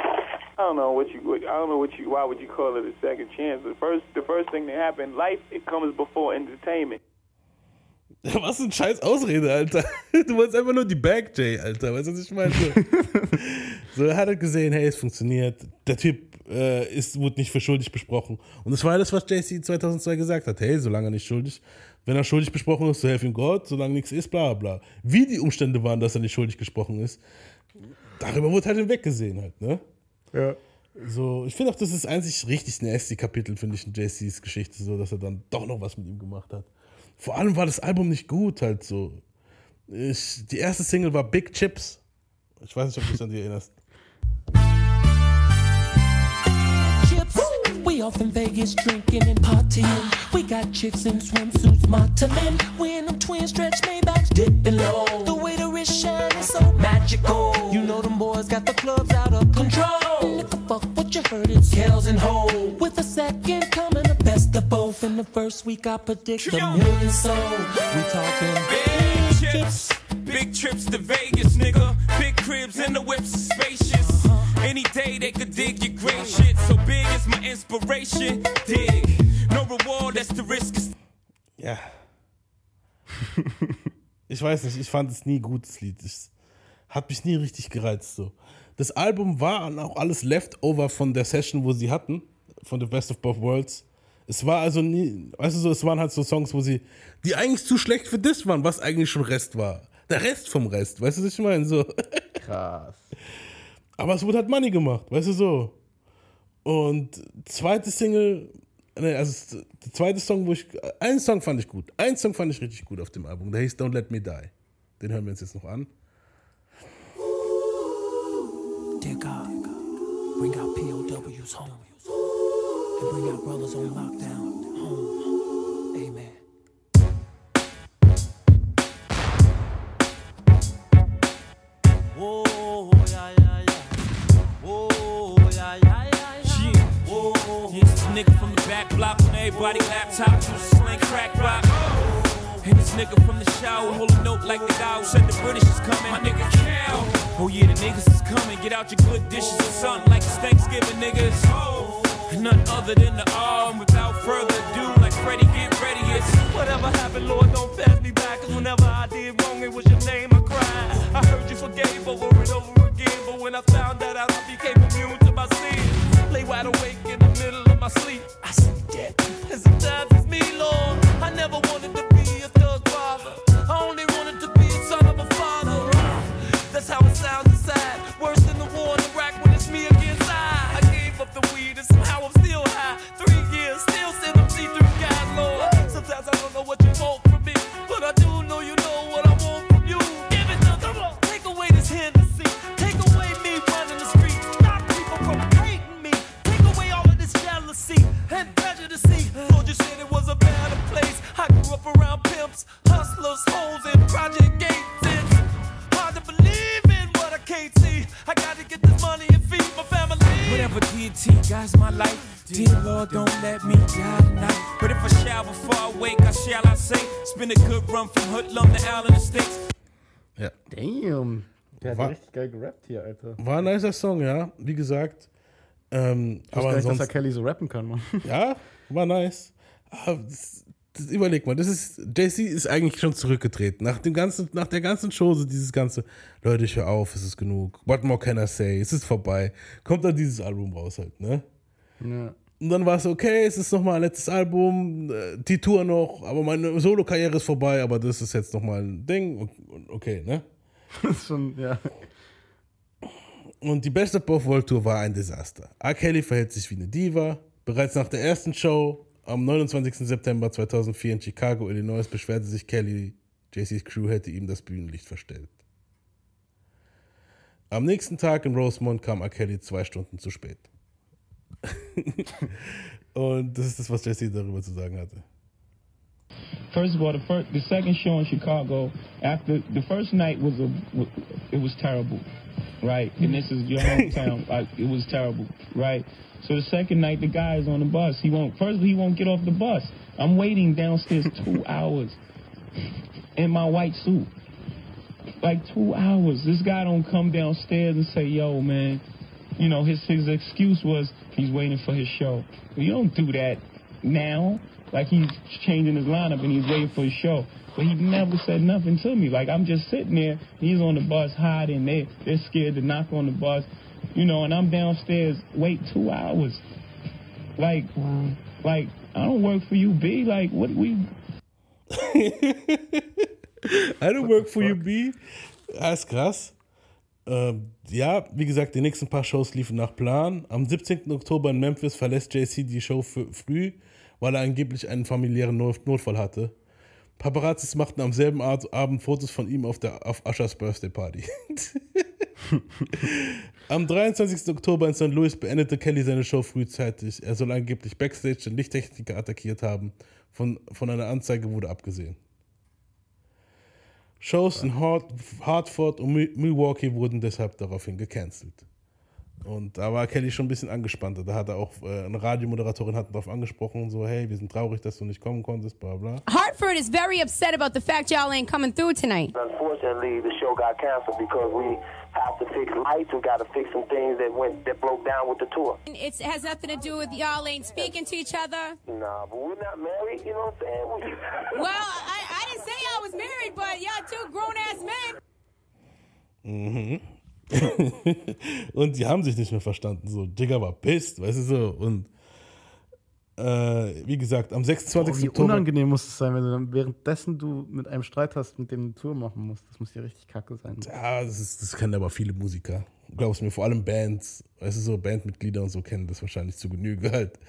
I don't know what you. I don't know what you. Why would you call it a second chance? The first, the first thing that happened, life it comes before entertainment. Was ein scheiß Ausrede, Alter. Du wolltest einfach nur die Bag, Jay, Alter. Weißt du, was ich meine? So, er hat halt gesehen, hey, es funktioniert. Der Typ äh, ist, wurde nicht für schuldig besprochen. Und das war alles, was JC 2002 gesagt hat. Hey, solange er nicht schuldig, wenn er schuldig besprochen ist, so helf ihm Gott, solange nichts ist, bla bla. Wie die Umstände waren, dass er nicht schuldig gesprochen ist, darüber wurde halt hinweggesehen halt, ne? Ja. So, ich finde auch, das ist das einzig richtig nasty Kapitel, finde ich, in JCs Geschichte, so, dass er dann doch noch was mit ihm gemacht hat. Vor allem war das Album nicht gut, halt so. Ich, die erste Single war Big Chips. Ich weiß nicht, ob du dich an die erinnerst. chips. We off in Vegas drinking and partying. We got chicks in swimsuits modeling. We in them twin stretch Maybachs dipping low. The way the wrist shine is so magical. You know them boys got the clubs heard, it's Kells and Ho. With a second coming, the best of both. In the first week, I predict a million sold. We talking Big chips, big trips to Vegas, nigga. Big cribs and the whips are spacious. Uh-huh. Any day they could dig your great shit. So big is my inspiration. Dig. No reward, that's the risk. Ja. ich weiß nicht, ich fand es nie gut, das Lied. Es hat mich nie richtig gereizt. So. Das Album war auch alles Leftover von der Session, wo sie hatten, von The Best of Both Worlds. Es war also nie, weißt du so, es waren halt so Songs, wo sie, die eigentlich zu schlecht für das waren, was eigentlich schon Rest war. Der Rest vom Rest, weißt du, was ich meine? So. Krass. Aber es wurde halt Money gemacht, weißt du so. Und zweite Single, ne, also der zweite Song, wo ich, einen Song fand ich gut. Einen Song fand ich richtig gut auf dem Album. Der hieß Don't Let Me Die. Den hören wir uns jetzt noch an. Dear God, bring our POWs home and bring our brothers on lockdown home. Amen. Whoa, yeah, yeah, yeah. Whoa, yeah, yeah, yeah, yeah. Yeah. Whoa. Here's this nigga from the back block on everybody laptop use slang crack rock. And this nigga from the shower hold a note like the guy who said the British is coming. My nigga Cal. Oh yeah, the niggas is coming. Get out your good dishes or something like it's Thanksgiving, niggas. None other than the arm. Without further ado, like Freddie, get ready. It's Whatever happened, Lord, don't pass me back. Cause whenever I did wrong, it was your name I cried. I heard you forgave over and over again. But when I found that out, I became immune to my sins. Lay wide awake in the middle of my sleep. I see dead. And sometimes it's me, Lord. Run from Hoodlum to Allen Estates. Ja. Damn. Der hat War- richtig geil gerappt hier, Alter. War ein nicer Song, ja, wie gesagt. Ähm, Ich aber gar nicht, dass er Kelly so rappen kann, Mann. ja, war nice. Aber das, das, überleg mal, das ist, JC ist eigentlich schon zurückgetreten. Nach, dem ganzen, nach der ganzen Show, so dieses ganze, Leute, ich hör auf, es ist genug. What more can I say? Es ist vorbei. Kommt dann dieses Album raus halt, ne? Ja. Und dann war es okay, es ist nochmal ein letztes Album, äh, die Tour noch, aber meine Solo-Karriere ist vorbei, aber das ist jetzt nochmal ein Ding. Okay, ne? Das ist schon, ja. Und die beste Both World Tour war ein Desaster. R. Kelly verhält sich wie eine Diva. Bereits nach der ersten Show am 29. September 2004 in Chicago, Illinois, beschwerte sich Kelly, JC's Crew hätte ihm das Bühnenlicht verstellt. Am nächsten Tag in Rosemont kam R. Kelly zwei Stunden zu spät. Und das ist das, was JC darüber zu sagen hatte. First of all, the first, the second show in Chicago, after the first night was a, it was terrible. right? And this is your hometown. like it was terrible, right? So the second night, the guy is on the bus. He won't. First, he won't get off the bus. I'm waiting downstairs two hours in my white suit. Like two hours. This guy don't come downstairs and say, "Yo, man." You know, his his excuse was he's waiting for his show. You don't do that now. Like he's changing his lineup and he's waiting for his show. But he never said nothing to me. Like I'm just sitting there. He's on the bus hiding. They they're scared to knock on the bus. You know, and I'm downstairs. Wait two hours. Like, like I don't work for you, B. Like what we. I don't work for you, B. Ja, ist Ähm, ja, wie gesagt, die nächsten paar Shows liefen nach Plan. Am 17. Oktober in Memphis verlässt JC die Show für früh, weil er angeblich einen familiären Not Notfall hatte. Paparazzis machten am selben Abend Fotos von ihm auf der auf Ushers Birthday Party. Am 23. Oktober in St. Louis beendete Kelly seine Show frühzeitig. Er soll angeblich Backstage den Lichttechniker attackiert haben. Von, von einer Anzeige wurde abgesehen. Shows in Hart, Hartford und Mi- Milwaukee wurden deshalb daraufhin gecancelt. Und da war Kelly schon ein bisschen angespannter. Da hat er auch äh, eine Radiomoderatorin hat darauf angesprochen, so hey, wir sind traurig, dass du nicht kommen konntest, bla bla. Hartford is very upset about the fact y'all ain't coming through tonight. Unfortunately, the show got canceled because we have to fix lights. We got to fix some things that went that broke down with the tour. It has nothing to do with y'all ain't speaking to each other. Nah, but we're not married. You know what I'm saying? Well, I, I didn't say I was married, but y'all two grown ass men. Mhm. und die haben sich nicht mehr verstanden. So, Digga war pissed, weißt du so. Und äh, wie gesagt, am 26. Oh, wie Oktober. unangenehm muss es sein, wenn du dann währenddessen du mit einem Streit hast, mit dem eine Tour machen musst. Das muss ja richtig kacke sein. Ja, das, ist, das kennen aber viele Musiker. Glaubst mir, vor allem Bands, weißt du so, Bandmitglieder und so kennen das wahrscheinlich zu Genüge halt.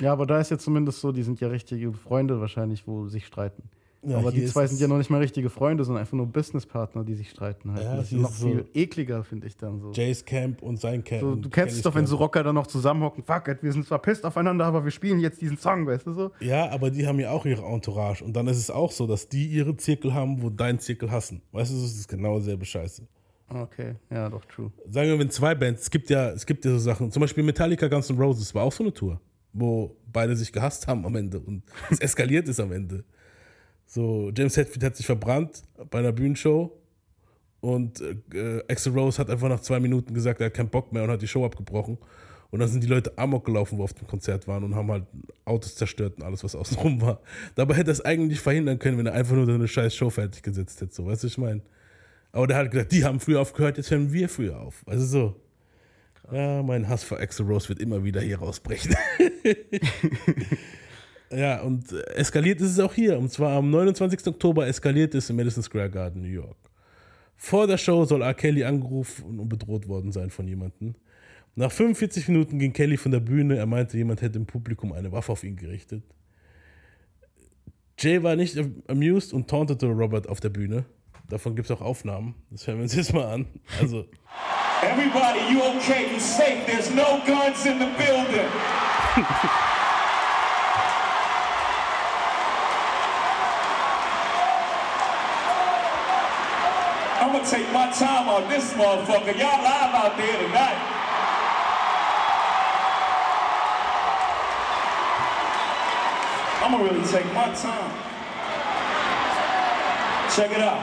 Ja, aber da ist ja zumindest so, die sind ja richtige Freunde wahrscheinlich, wo sich streiten. Ja, aber die zwei sind ja noch nicht mal richtige Freunde, sondern einfach nur Businesspartner, die sich streiten halt. Ja, das ist noch so- viel ekliger, finde ich dann so. Jace Camp und sein Camp. so du kennst es doch, wenn so Rocker dann noch zusammenhocken. Fuck it, wir sind zwar pisst aufeinander, aber wir spielen jetzt diesen Song, weißt du so? Ja, aber die haben ja auch ihre Entourage. Und dann ist es auch so, dass die ihre Zirkel haben, wo dein Zirkel hassen. Weißt du, das ist genau dieselbe Scheiße. Okay, ja, doch, true. Sagen wir, wenn zwei Bands, es gibt ja, es gibt ja so Sachen, zum Beispiel Metallica Guns N' Roses war auch so eine Tour, wo beide sich gehasst haben am Ende und es eskaliert ist am Ende. So, James Hetfield hat sich verbrannt bei einer Bühnenshow und äh, Axel Rose hat einfach nach zwei Minuten gesagt, er hat keinen Bock mehr und hat die Show abgebrochen. Und dann sind die Leute amok gelaufen, wo auf dem Konzert waren und haben halt Autos zerstört und alles, was außenrum war. Dabei hätte er es eigentlich verhindern können, wenn er einfach nur seine scheiß Show fertig gesetzt hätte. So, weißt du, was ich meine? Aber der hat gesagt, die haben früher aufgehört, jetzt hören wir früher auf. Also so. Ja, mein Hass für Axel Rose wird immer wieder hier rausbrechen. ja, und eskaliert ist es auch hier. Und zwar am 29. Oktober eskaliert es im Madison Square Garden, New York. Vor der Show soll R. Kelly angerufen und bedroht worden sein von jemandem. Nach 45 Minuten ging Kelly von der Bühne. Er meinte, jemand hätte im Publikum eine Waffe auf ihn gerichtet. Jay war nicht amused und tauntete Robert auf der Bühne. Davon gibt es auch Aufnahmen. Das hören wir uns jetzt mal an. Also, Everybody, you okay? You safe? There's no guns in the building. I'm gonna take my time on this motherfucker. Y'all live out there tonight. I'm gonna really take my time. Check it out.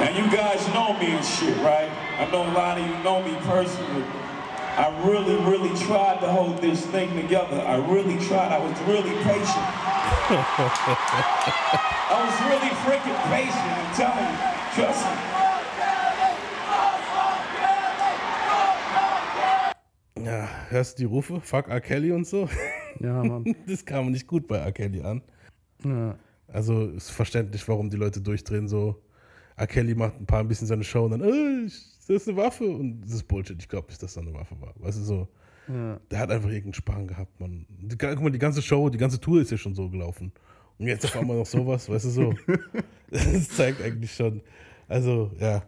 Now you guys know me and shit, right? I know a lot of you know me personally. I really, really tried to hold this thing together. I really tried. I was really patient. I was really freaking patient. I'm telling you. Trust me. ja, hörst du die Rufe? Fuck R. Kelly und so? Ja, Mann. Das kam nicht gut bei R. Kelly an. Ja. Also ist verständlich, warum die Leute durchdrehen so. R. Kelly macht ein paar ein bisschen seine Show und dann, äh, das ist eine Waffe und das ist Bullshit. Ich glaube nicht, dass das eine Waffe war. Weißt du so? Ja. Der hat einfach irgendeinen Spahn gehabt, man. Die, guck mal, die ganze Show, die ganze Tour ist ja schon so gelaufen. Und jetzt auf einmal noch sowas, weißt du so. Das zeigt eigentlich schon. Also, ja.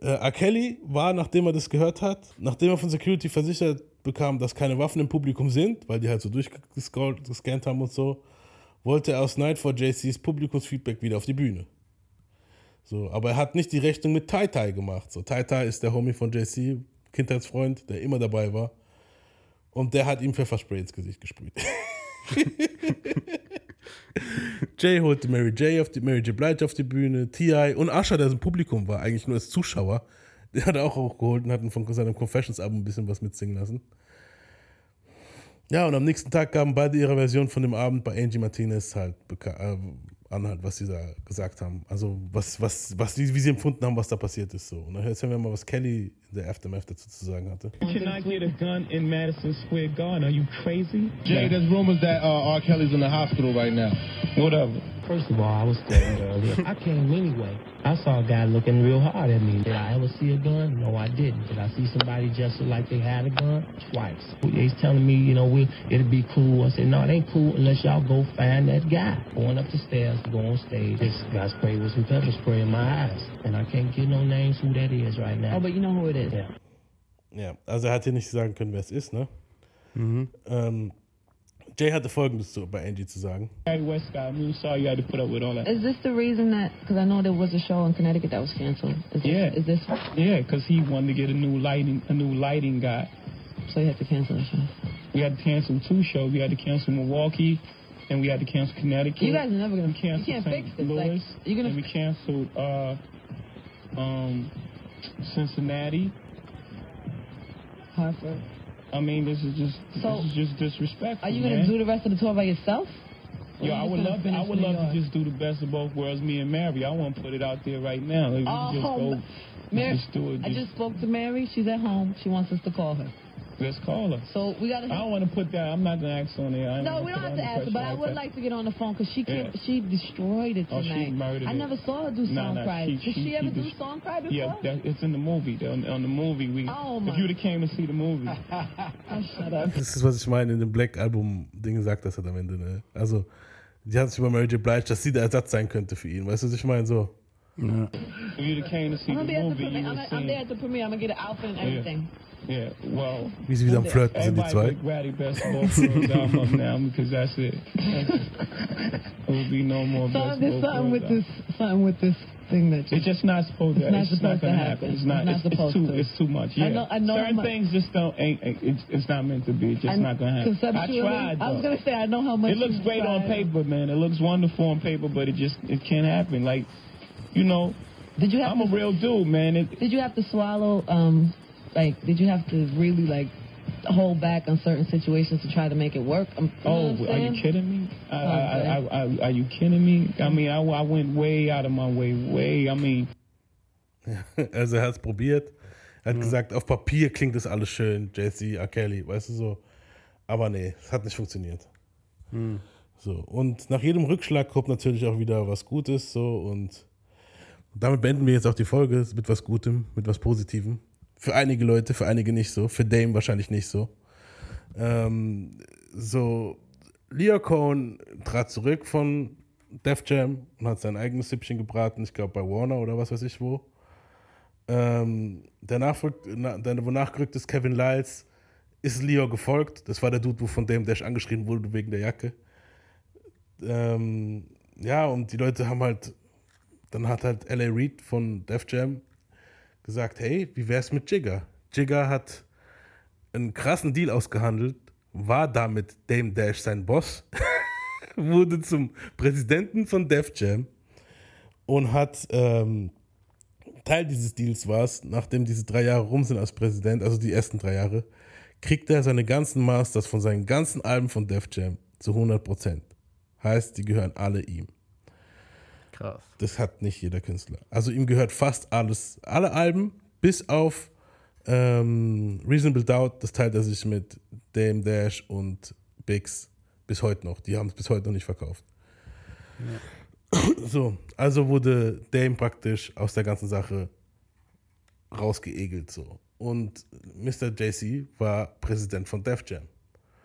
Äh, R. Kelly war, nachdem er das gehört hat, nachdem er von Security versichert bekam, dass keine Waffen im Publikum sind, weil die halt so durchgescannt gescannt haben und so, wollte er aus Night for JCs Publikumsfeedback wieder auf die Bühne. So, aber er hat nicht die Rechnung mit Tai Tai gemacht. So, Tai Tai ist der Homie von JC, Kindheitsfreund, der immer dabei war. Und der hat ihm Pfefferspray ins Gesicht gesprüht. Jay holte Mary J. auf die Mary J. Blige auf die Bühne, T.I. und Usher, der im Publikum war, eigentlich nur als Zuschauer, der hat auch hochgeholt und hat von seinem Confessions-Album ein bisschen was mitsingen lassen. Ja, und am nächsten Tag gaben beide ihre Version von dem Abend bei Angie Martinez halt beka- äh, an, halt, was sie da gesagt haben. Also, was, was, was, wie, sie empfunden haben, was da passiert ist. So. Und dann hören wir mal, was Kelly der Aftermath dazu zu sagen hatte. You cannot get a gun in Madison Square Garden. Are you crazy? Jay, there's rumors that uh, R. Kelly's in the hospital right now. Whatever. First of all, I was standing earlier. I came anyway. I saw a guy looking real hard at me. Did I ever see a gun? No, I didn't. Did I see somebody just like they had a gun? Twice. He's telling me, you know, we it'll be cool. I said, no, it ain't cool unless y'all go find that guy. Going up the stairs, go on stage. This guy sprayed with some pepper spray in my eyes. And I can't get no names who that is right now. Oh, but you know who it is. Yeah. Ja, also er hat hier nicht sagen können, wer es ist, ne? Ähm, Jay hatte folgendes zu, bei Angie zu sagen. Hey, Westcott, I'm really sorry you had to put up with all that. Is this the reason that? Because I know there was a show in Connecticut that was canceled. Is this, Yeah. Is this? Yeah, because he wanted to get a new lighting, a new lighting guy. So you had to cancel the show. We had to cancel two shows. We had to cancel Milwaukee, and we had to cancel Connecticut. You guys are never gonna. cancel. You can't St. fix this. Like, Louis, you're gonna. and we canceled uh, um, Cincinnati. Hartford. I mean, this is just So, this is just disrespectful. Are you gonna man. do the rest of the tour by yourself? Yo, I would love, gonna I would love to just do the best of both worlds, me and Mary. I want to put it out there right now. Like, we Oh, just go, Mary, just it. I Just, just spoke to Mary. She's at home. She wants us to call her. Let's call her. So we gotta. I don't want to put that. I'm not gonna ask on there. I No, we don't have to ask her, but I would like to get on the phone because she can Yeah. She destroyed it Oh, she tonight. murdered I it. never saw her do song nah, cry. she- Did she, she- ever do just- song cry before? Yeah, that, it's in the movie. On, on the movie, we. Oh, my. if you'd have came and see the movie. Oh, shut up. Das ist, was ich meine, in dem Black-Album-Ding sagt das halt am Ende, ne? Also, die hat sich über Mary J. Blige, dass sie der Ersatz sein könnte für ihn. Weißt du, was ich meine? So. If you'd have came to see I'm the gonna be at the movie, you premiere. would I'm, have I'm there at the premiere. I'm gonna get an outfit and everything. Yeah, well. Wie sie wieder am Flirten sind, die zwei. Everybody Ratty best of both worlds album up now because that's it. There will be no more best So of there's something with this, something with this thing that. It's just not supposed to. It's not it's supposed to gonna happen. It's not. It's not it's, supposed too. to. It's too much. I Yeah. know- I know Certain how mu- things just don't. Ain't. ain't- It's, it's not meant to be. It's just And not gonna happen. I conceptually, tried. I was gonna say I know how much. It looks you great on paper, man. It looks wonderful on paper, but it just it can't happen. Like, you know. Did you have I'm a real dude, man. It, Did you have to swallow? Um, like, did you have to really like hold back on certain situations to try to make it work? You know Oh, what I'm are you kidding me? I, Oh, I, I, I, are you kidding me? I mean, I, I went way out of my way, way. I mean, Also, er hat es probiert. Er hat gesagt, auf Papier klingt das alles schön, JC, R. Kelly, weißt du so. Aber nee, es hat nicht funktioniert. So, und nach jedem Rückschlag kommt natürlich auch wieder was Gutes, so, und damit beenden wir jetzt auch die Folge mit was Gutem, mit was Positivem. Für einige Leute, für einige nicht so, für Dame wahrscheinlich nicht so. Ähm, so, Leo Cohn trat zurück von Def Jam und hat sein eigenes Süppchen gebraten, ich glaube bei Warner oder was weiß ich wo. Ähm, der, nachfolgt, na, der wo nachgerückt ist, Kevin Lyles, ist Leo gefolgt. Das war der Dude, wo von dem Dash angeschrien wurde wegen der Jacke. Ähm, ja, und die Leute haben halt, dann hat halt L.A. Reid von Def Jam gesagt, hey, wie wär's mit Jigger? Jigger hat einen krassen Deal ausgehandelt, war damit Dame Dash sein Boss, wurde zum Präsidenten von Def Jam und hat ähm, Teil dieses Deals war es, nachdem diese drei Jahre rum sind als Präsident, also die ersten drei Jahre, kriegt er seine ganzen Masters von seinen ganzen Alben von Def Jam zu 100 Prozent. Heißt, die gehören alle ihm. Krass. Das hat nicht jeder Künstler. Also ihm gehört fast alles, alle Alben, bis auf ähm, Reasonable Doubt, das teilt er sich mit Dame Dash und Biggs bis heute noch. Die haben es bis heute noch nicht verkauft. So, also wurde Dame praktisch aus der ganzen Sache rausgeegelt so. Und Mr. JC war Präsident von Def Jam.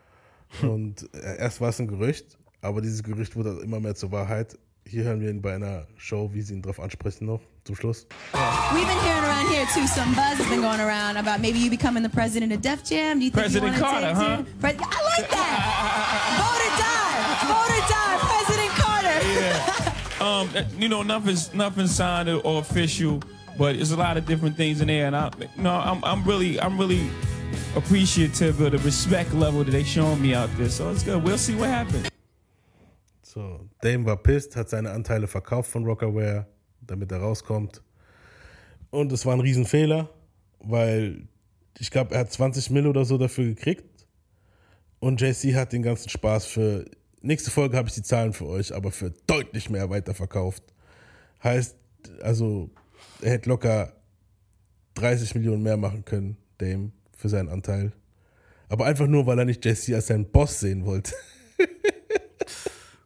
Und äh, erst war es ein Gerücht, aber dieses Gerücht wurde immer mehr zur Wahrheit. Hier hören wir ihn bei einer Show, wie sie ihn darauf ansprechen noch, zum Schluss. We've been hearing around here too. Some buzz has been going around about maybe you becoming the president of Def Jam. Do you think President you wanna Carter, take huh? to- Pre- I like that. Vote or die. Vote or die. President Carter. Um, you know, nothing's nothing signed or, or official, but there's a lot of different things in there, and I, you know, I'm, I'm really, I'm really appreciative of the respect level that they showing me out there. So it's good. We'll see what happens. So, Dame war pissed, hat seine Anteile verkauft von Rockaware, damit er rauskommt. Und es war ein Riesenfehler, weil ich glaube, er hat 20 Mille oder so dafür gekriegt. Und JC hat den ganzen Spaß für. Nächste Folge habe ich die Zahlen für euch, aber für deutlich mehr weiterverkauft. Heißt, also, er hätte locker 30 Millionen mehr machen können, Dame, für seinen Anteil. Aber einfach nur, weil er nicht JC als seinen Boss sehen wollte.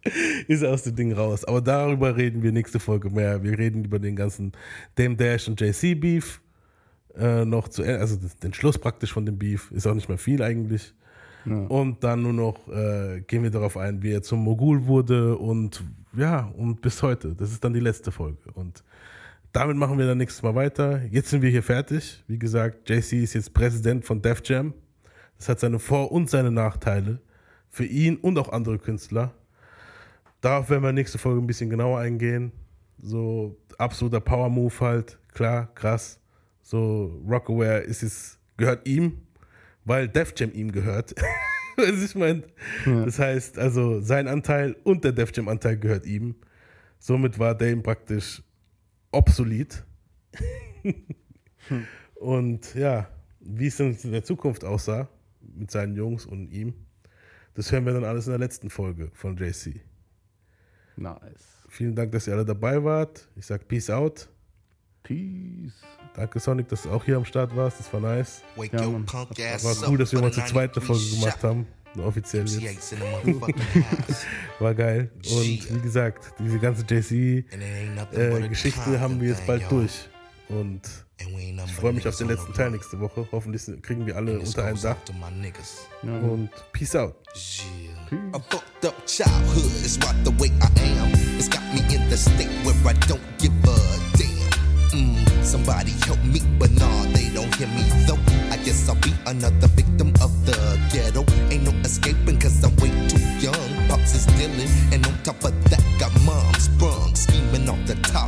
ist er aus dem Ding raus. Aber darüber reden wir nächste Folge mehr. Wir reden über den ganzen Dame Dash und JC Beef äh, noch zu Ende, also den Schluss praktisch von dem Beef. Ist auch nicht mehr viel eigentlich. Und dann nur noch äh, gehen wir darauf ein, wie er zum Mogul wurde und ja, und bis heute. Das ist dann die letzte Folge. Und damit machen wir dann nächstes Mal weiter. Jetzt sind wir hier fertig. Wie gesagt, JC ist jetzt Präsident von Def Jam. Das hat seine Vor- und seine Nachteile. Für ihn und auch andere Künstler. Darauf werden wir nächste Folge ein bisschen genauer eingehen. So absoluter Power-Move halt. Klar, krass. So Rockaware ist es, gehört ihm, weil Def Jam ihm gehört. Du, ich meine? Das heißt, also sein Anteil und der Def Jam Anteil gehört ihm. Somit war Dame praktisch obsolet. und ja, wie es dann in der Zukunft aussah mit seinen Jungs und ihm, das hören wir dann alles in der letzten Folge von JC. Nice. Vielen Dank, dass ihr alle dabei wart. Ich sag Peace out. Peace. Danke, Sonic, dass du auch hier am Start warst. Das war nice. Wake Ja, your Mann. War cool, dass wir mal for zu the zweit eine 93 Folge gemacht haben. Offiziell jetzt. War geil. Und wie gesagt, diese ganze JC-Geschichte time haben wir jetzt bald durch. Und ich freue mich auf den letzten Teil nächste Woche. Hoffentlich kriegen wir alle unter einen Dach. Und peace out. A fucked up childhood is right the way I am. It's got me in the state where I don't give a damn. Mm, somebody help me, but nah, they don't hear me though. I guess I'll be another victim of the ghetto. Ain't no escaping cause I'm way too young. Pops is dealing, and on top of that, got mom sprung, scheming off the top.